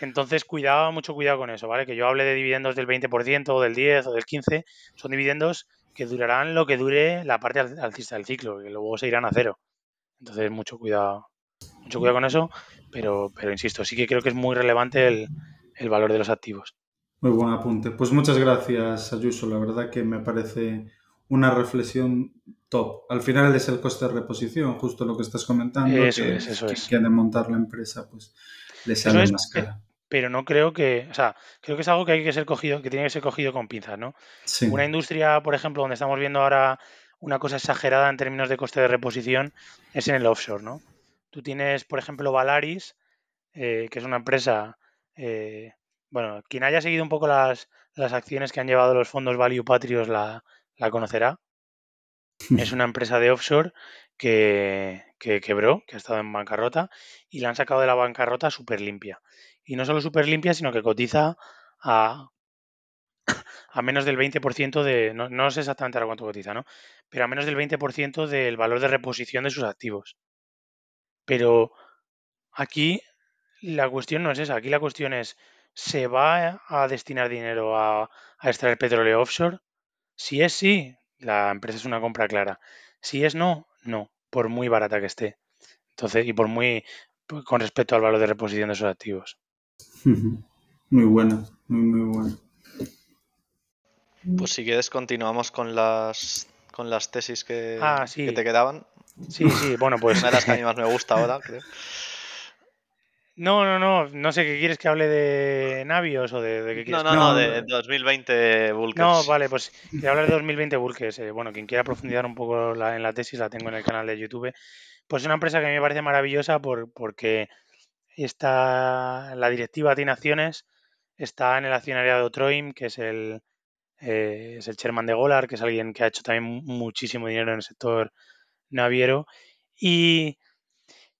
entonces, cuidado, mucho cuidado con eso, ¿vale? Que yo hable de dividendos del 20% o del 10 o del 15, son dividendos que durarán lo que dure la parte alcista del ciclo, que luego se irán a cero. Entonces, mucho cuidado, mucho cuidado con eso, pero, pero insisto, sí que creo que es muy relevante el, el valor de los activos. Muy buen apunte. Pues muchas gracias, Ayuso. La verdad que me parece una reflexión top. Al final es el coste de reposición, justo lo que estás comentando, eso que, es, eso es. que de montar la empresa, pues le sale es, más cara. Pero no creo que, o sea, creo que es algo que hay que ser cogido, que tiene que ser cogido con pinzas, ¿no? Sí. Una industria, por ejemplo, donde estamos viendo ahora una cosa exagerada en términos de coste de reposición es en el offshore, ¿no? Tú tienes, por ejemplo, Valaris, eh, que es una empresa, eh, bueno, quien haya seguido un poco las, las acciones que han llevado los fondos Value Patrios la, la conocerá. Es una empresa de offshore que, que, quebró, que ha estado en bancarrota y la han sacado de la bancarrota súper limpia. Y no solo súper limpia, sino que cotiza a, a menos del 20% de, no, no, sé exactamente ahora cuánto cotiza, ¿no? Pero a menos del 20% del valor de reposición de sus activos. Pero aquí la cuestión no es esa, aquí la cuestión es, ¿se va a destinar dinero a extraer petróleo offshore? Si es sí, la empresa es una compra clara. Si es no, no, por muy barata que esté. Entonces, y por muy con respecto al valor de reposición de esos activos. Muy buena, muy, muy buena. Pues si quieres continuamos con las con las tesis que, ah, sí. que te quedaban. Sí, sí, bueno, pues. Una de las que a mí más me gusta ahora, creo. No, no, no, no sé qué quieres que hable de Navios o de, de qué quieres. No, no, no, de 2020 Bulkers. No, vale, pues quiero hablar de 2020 Bulkers. Eh, bueno, quien quiera profundizar un poco la, en la tesis la tengo en el canal de YouTube. Pues es una empresa que a mí me parece maravillosa por, porque está, la directiva tiene acciones, está en el accionariado Troim, que es el, eh, es el chairman de Golar, que es alguien que ha hecho también muchísimo dinero en el sector naviero. Y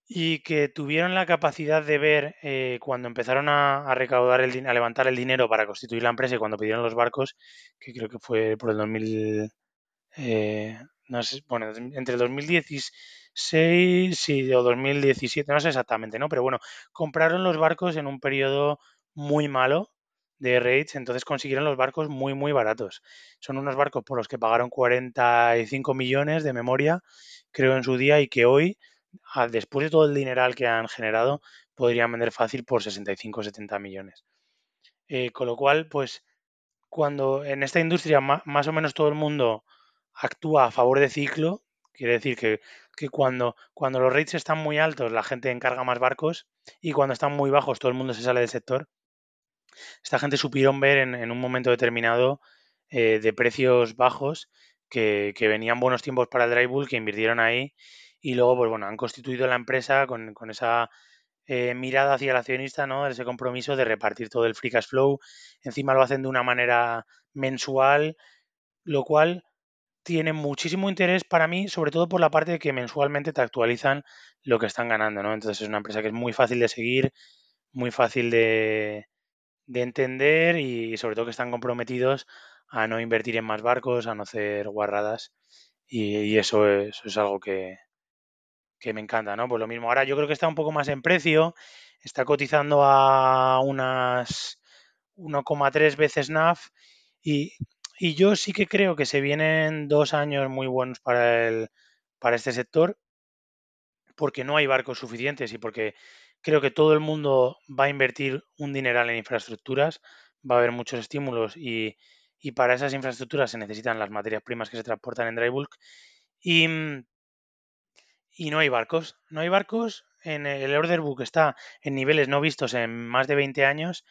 y que tuvieron la capacidad de ver eh, cuando empezaron a, recaudar el a levantar el dinero para constituir la empresa y cuando pidieron los barcos, que creo que fue por el 2000, eh, no sé, bueno, entre el 2016 y o 2017, no sé exactamente, ¿no? Pero bueno, compraron los barcos en un periodo muy malo de rates, entonces consiguieron los barcos muy, muy baratos. Son unos barcos por los que pagaron 45 millones de memoria, creo, en su día y que hoy después de todo el dineral que han generado, podrían vender fácil por 65 o 70 millones. Eh, con lo cual, pues, cuando en esta industria más o menos todo el mundo actúa a favor de ciclo, quiere decir que, que cuando, cuando los rates están muy altos, la gente encarga más barcos y cuando están muy bajos, todo el mundo se sale del sector. Esta gente supieron ver en, un momento determinado eh, de precios bajos que, que, venían buenos tiempos para el dry bull, que invirtieron ahí y luego, pues bueno, han constituido la empresa con, con esa eh, mirada hacia el accionista, ¿no? Ese compromiso de repartir todo el free cash flow. Encima lo hacen de una manera mensual, lo cual tiene muchísimo interés para mí, sobre todo por la parte de que mensualmente te actualizan lo que están ganando, ¿no? Entonces es una empresa que es muy fácil de seguir, muy fácil de, de entender y sobre todo que están comprometidos a no invertir en más barcos, a no hacer guarradas y, y eso, es, eso es algo que, que me encanta, ¿no? Pues lo mismo, ahora yo creo que está un poco más en precio, está cotizando a unas 1,3 veces NAF y, y, yo sí que creo que se vienen dos años muy buenos para, el, para este sector porque no hay barcos suficientes y porque creo que todo el mundo va a invertir un dineral en infraestructuras, va a haber muchos estímulos y, y para esas infraestructuras se necesitan las materias primas que se transportan en dry bulk y y no hay barcos. No hay barcos. En el order book está en niveles no vistos en más de 20 años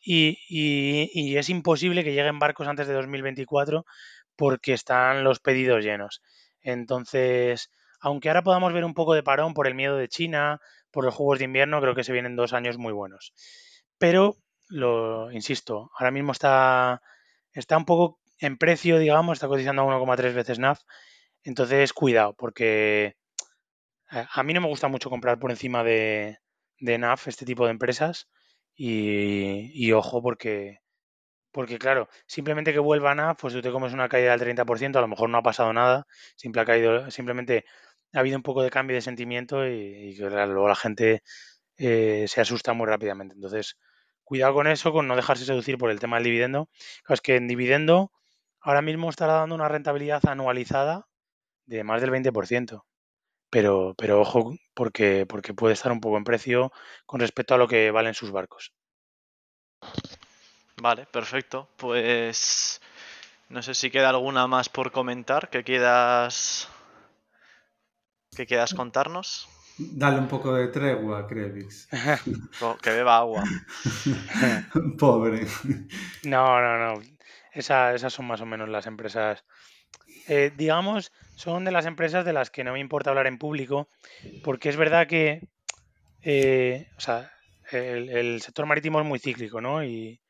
y, y, es imposible que lleguen barcos antes de 2024 porque están los pedidos llenos. Entonces, aunque ahora podamos ver un poco de parón por el miedo de China, por los juegos de invierno, creo que se vienen dos años muy buenos. Pero, lo insisto, ahora mismo está, está un poco en precio, digamos, está cotizando a 1,3 veces NAF Entonces, cuidado, porque a mí no me gusta mucho comprar por encima de, de NAF este tipo de empresas y, y ojo porque, porque claro, simplemente que vuelva NAF, pues tú te comes una caída del 30%, a lo mejor no ha pasado nada, simple ha caído, simplemente ha habido un poco de cambio de sentimiento y, luego la gente eh, se asusta muy rápidamente. Entonces, cuidado con eso, con no dejarse seducir por el tema del dividendo. Es que en dividendo ahora mismo estará dando una rentabilidad anualizada de más del 20%. Pero, pero ojo, porque, porque puede estar un poco en precio con respecto a lo que valen sus barcos. Vale, perfecto. Pues no sé si queda alguna más por comentar que quieras que quieras contarnos. Dale un poco de tregua, Krevix. que beba agua. Pobre. No, no, no. Esa, esas son más o menos las empresas. Eh, digamos, son de las empresas de las que no me importa hablar en público, porque es verdad que eh, o sea, el, el, sector marítimo es muy cíclico, ¿no? Y,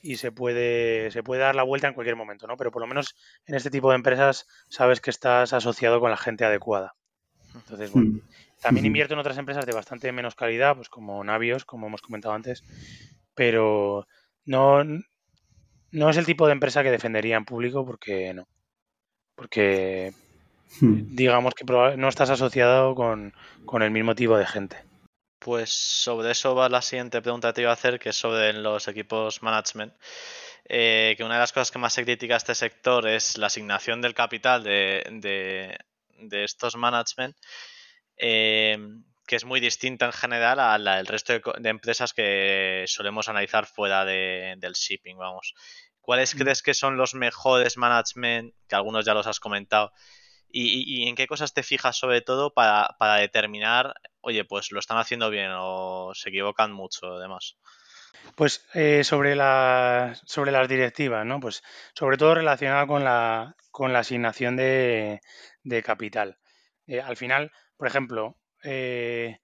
y, se, puede, se puede dar la vuelta en cualquier momento, ¿no? Pero por lo menos en este tipo de empresas sabes que estás asociado con la gente adecuada. Entonces, bueno, también invierto en otras empresas de bastante menos calidad, pues como Navios, como hemos comentado antes, pero no, no es el tipo de empresa que defendería en público porque no. Porque digamos que no estás asociado con, con, el mismo tipo de gente. Pues sobre eso va la siguiente pregunta que te iba a hacer, que es sobre los equipos management. Eh, que una de las cosas que más se critica a este sector es la asignación del capital de, de, de estos management, eh, que es muy distinta en general al resto de, de, empresas que solemos analizar fuera de, del shipping, vamos. ¿Cuáles mm. crees que son los mejores management? Que algunos ya los has comentado. ¿Y, y en qué cosas te fijas sobre todo para, para, determinar, oye, pues lo están haciendo bien o se equivocan mucho, además? Pues eh, sobre, la, sobre las directivas, ¿no? Pues sobre todo relacionado con la, con la asignación de, de capital. Eh, al final, por ejemplo, eh,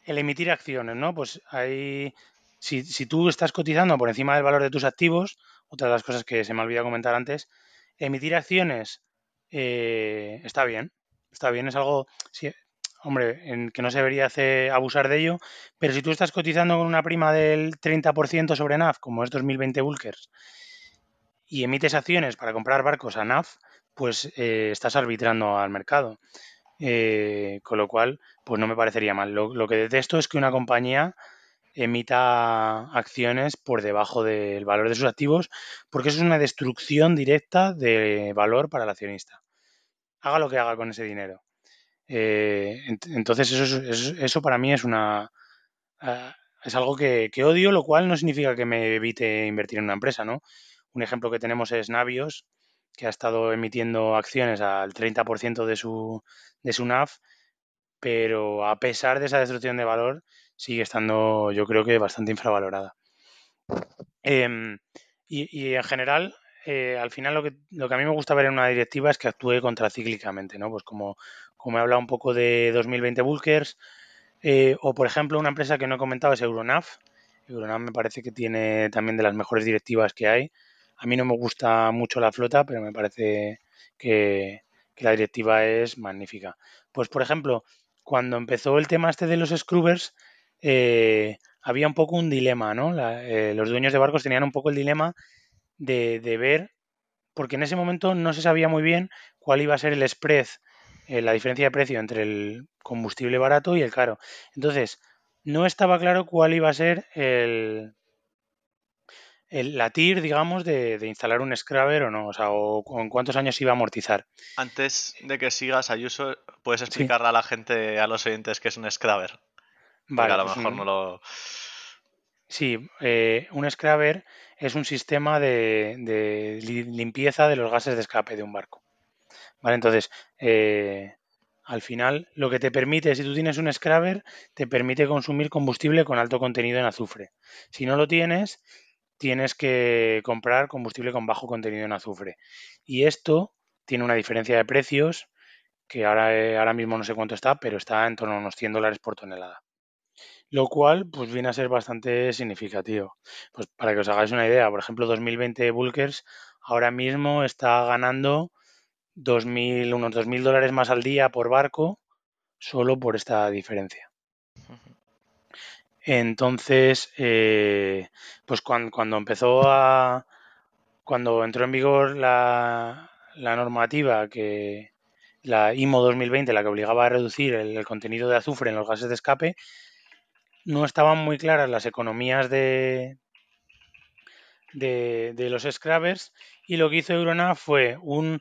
el emitir acciones, ¿no? Pues ahí, si, si, tú estás cotizando por encima del valor de tus activos, otra de las cosas que se me olvidó comentar antes, emitir acciones eh, está bien, está bien, es algo, sí, hombre, en que no se debería hacer, abusar de ello, pero si tú estás cotizando con una prima del 30% sobre NAF, como es 2020 Bulkers, y emites acciones para comprar barcos a NAF, pues eh, estás arbitrando al mercado. Eh, con lo cual, pues no me parecería mal. Lo, lo, que detesto es que una compañía emita acciones por debajo del valor de sus activos, porque eso es una destrucción directa de valor para el accionista. Haga lo que haga con ese dinero. Eh, entonces, eso, eso, eso, para mí es una. Uh, es algo que, que, odio, lo cual no significa que me evite invertir en una empresa, ¿no? Un ejemplo que tenemos es Navios, que ha estado emitiendo acciones al 30% de su, de su NAV, pero a pesar de esa destrucción de valor, sigue estando, yo creo que bastante infravalorada. Y, y, en general, eh, al final lo que, lo que a mí me gusta ver en una directiva es que actúe contracíclicamente, ¿no? Pues como, como he hablado un poco de 2020 Bulkers, eh, o por ejemplo una empresa que no he comentado es Euronav. Euronav me parece que tiene también de las mejores directivas que hay. A mí no me gusta mucho la flota, pero me parece que, que la directiva es magnífica. Pues por ejemplo, cuando empezó el tema este de los scrubbers, eh, había un poco un dilema, ¿no? La, eh, los dueños de barcos tenían un poco el dilema de, de, ver, porque en ese momento no se sabía muy bien cuál iba a ser el spread, eh, la diferencia de precio entre el combustible barato y el caro. Entonces, no estaba claro cuál iba a ser el, el, la TIR, digamos, de, de, instalar un scrubber o no, o sea, o, o, en cuántos años iba a amortizar. Antes de que sigas, Ayuso, ¿puedes explicarle sí. a la gente, a los oyentes, qué es un scrubber? Vale, a lo pues mejor un... no lo... Sí, eh, un scrubber es un sistema de, de, limpieza de los gases de escape de un barco. Vale, entonces, eh, al final, lo que te permite, si tú tienes un scrubber, te permite consumir combustible con alto contenido en azufre. Si no lo tienes, tienes que comprar combustible con bajo contenido en azufre. Y esto tiene una diferencia de precios que ahora, eh, ahora mismo no sé cuánto está, pero está en torno a unos 100 dólares por tonelada. Lo cual, pues viene a ser bastante significativo. Pues para que os hagáis una idea, por ejemplo, 2020 Bulkers ahora mismo está ganando 2.000, unos 2.000 dólares más al día por barco solo por esta diferencia. Entonces, eh, pues cuando, empezó a. Cuando entró en vigor la, normativa que. La IMO 2020, la que obligaba a reducir el, contenido de azufre en los gases de escape, no estaban muy claras las economías de, de, de los scrubbers y lo que hizo Eurona fue un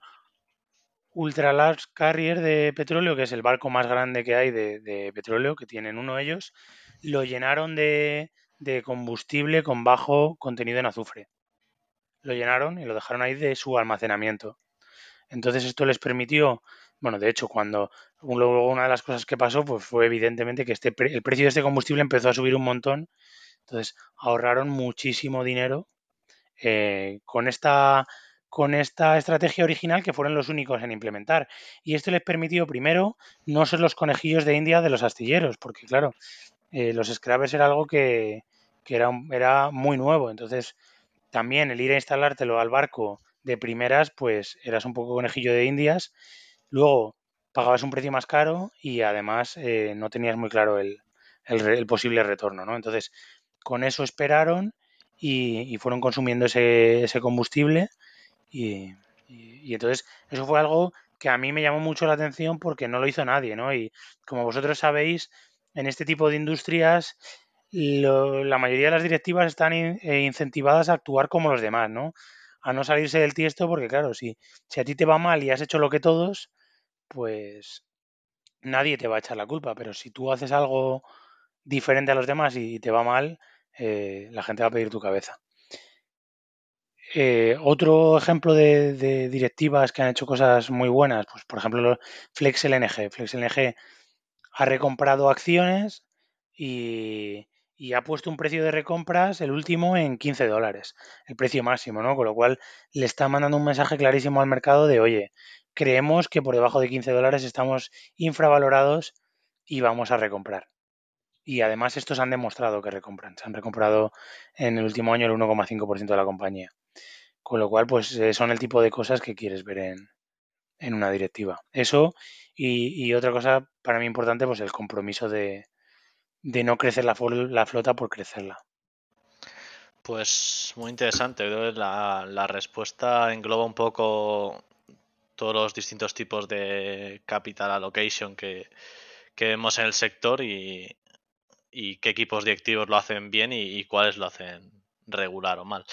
ultra large carrier de petróleo, que es el barco más grande que hay de, de petróleo, que tienen uno de ellos, lo llenaron de, combustible con bajo contenido en azufre. Lo llenaron y lo dejaron ahí de su almacenamiento. Entonces esto les permitió, bueno, de hecho, cuando luego una de las cosas que pasó, pues fue evidentemente que este, el precio de este combustible empezó a subir un montón. Entonces ahorraron muchísimo dinero eh, con esta con esta estrategia original que fueron los únicos en implementar. Y esto les permitió, primero, no ser los conejillos de India de los astilleros, porque claro, eh, los scrubbers era algo que, era, era, muy nuevo. Entonces, también el ir a instalártelo al barco de primeras, pues eras un poco conejillo de indias. Luego pagabas un precio más caro y además eh, no tenías muy claro el, posible retorno, ¿no? Entonces, con eso esperaron y, fueron consumiendo ese, combustible y, y, entonces eso fue algo que a mí me llamó mucho la atención porque no lo hizo nadie, ¿no? Y como vosotros sabéis, en este tipo de industrias la mayoría de las directivas están eh, incentivadas a actuar como los demás, ¿no? A no salirse del tiesto porque, claro, si, si a ti te va mal y has hecho lo que todos, pues nadie te va a echar la culpa, pero si tú haces algo diferente a los demás y te va mal, eh, la gente va a pedir tu cabeza. Eh, otro ejemplo de, directivas que han hecho cosas muy buenas, pues por ejemplo FlexLNG. FlexLNG ha recomprado acciones y, ha puesto un precio de recompras, el último, en 15 dólares, el precio máximo, ¿no? Con lo cual le está mandando un mensaje clarísimo al mercado de, oye, creemos que por debajo de 15 dólares estamos infravalorados y vamos a recomprar. Y además estos han demostrado que recompran. Se han recomprado en el último año el 1,5% de la compañía. Con lo cual, pues eh, son el tipo de cosas que quieres ver en, en una directiva. Eso y, otra cosa para mí importante, pues el compromiso de, no crecer la, flota por crecerla. Pues muy interesante. La respuesta engloba un poco todos los distintos tipos de capital allocation que, vemos en el sector y, qué equipos directivos lo hacen bien y, cuáles lo hacen regular o mal.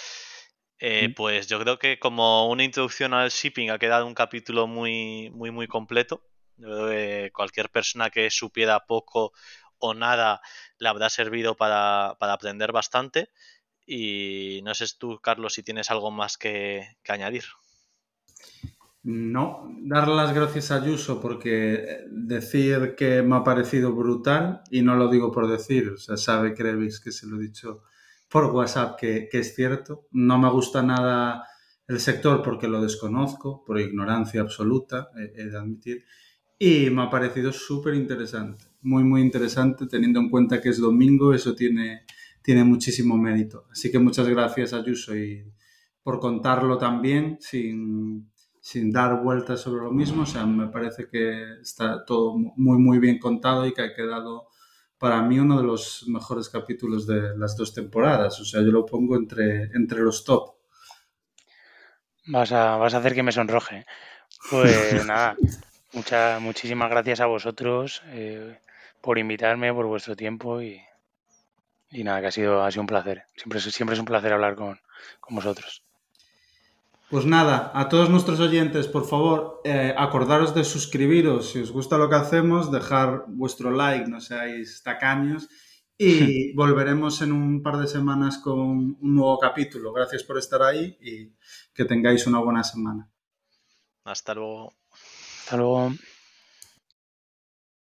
Eh, pues yo creo que como una introducción al shipping ha quedado un capítulo muy, muy, muy completo. cualquier persona que supiera poco o nada le habrá servido para, aprender bastante. Y no sé tú, Carlos, si tienes algo más que, añadir. No, dar las gracias a Ayuso porque decir que me ha parecido brutal, y no lo digo por decir, o sabe Crevis que se lo he dicho por WhatsApp, que, es cierto. No me gusta nada el sector porque lo desconozco, por ignorancia absoluta, he, de admitir. Y me ha parecido súper interesante, muy, muy interesante, teniendo en cuenta que es domingo, eso tiene, tiene muchísimo mérito. Así que muchas gracias, Ayuso, y por contarlo también, sin, sin dar vueltas sobre lo mismo. O sea, me parece que está todo muy, muy bien contado y que ha quedado para mí uno de los mejores capítulos de las dos temporadas. O sea, yo lo pongo entre, entre los top. Vas a, vas a hacer que me sonroje. Pues nada, muchas, muchísimas gracias a vosotros eh, por invitarme, por vuestro tiempo y, y, nada, que ha sido, ha sido un placer. Siempre, siempre es un placer hablar con, con vosotros. Pues nada, a todos nuestros oyentes, por favor, eh, acordaros de suscribiros si os gusta lo que hacemos, dejar vuestro like, no seáis tacaños, y volveremos en un par de semanas con un nuevo capítulo. Gracias por estar ahí y que tengáis una buena semana. Hasta luego. Hasta luego.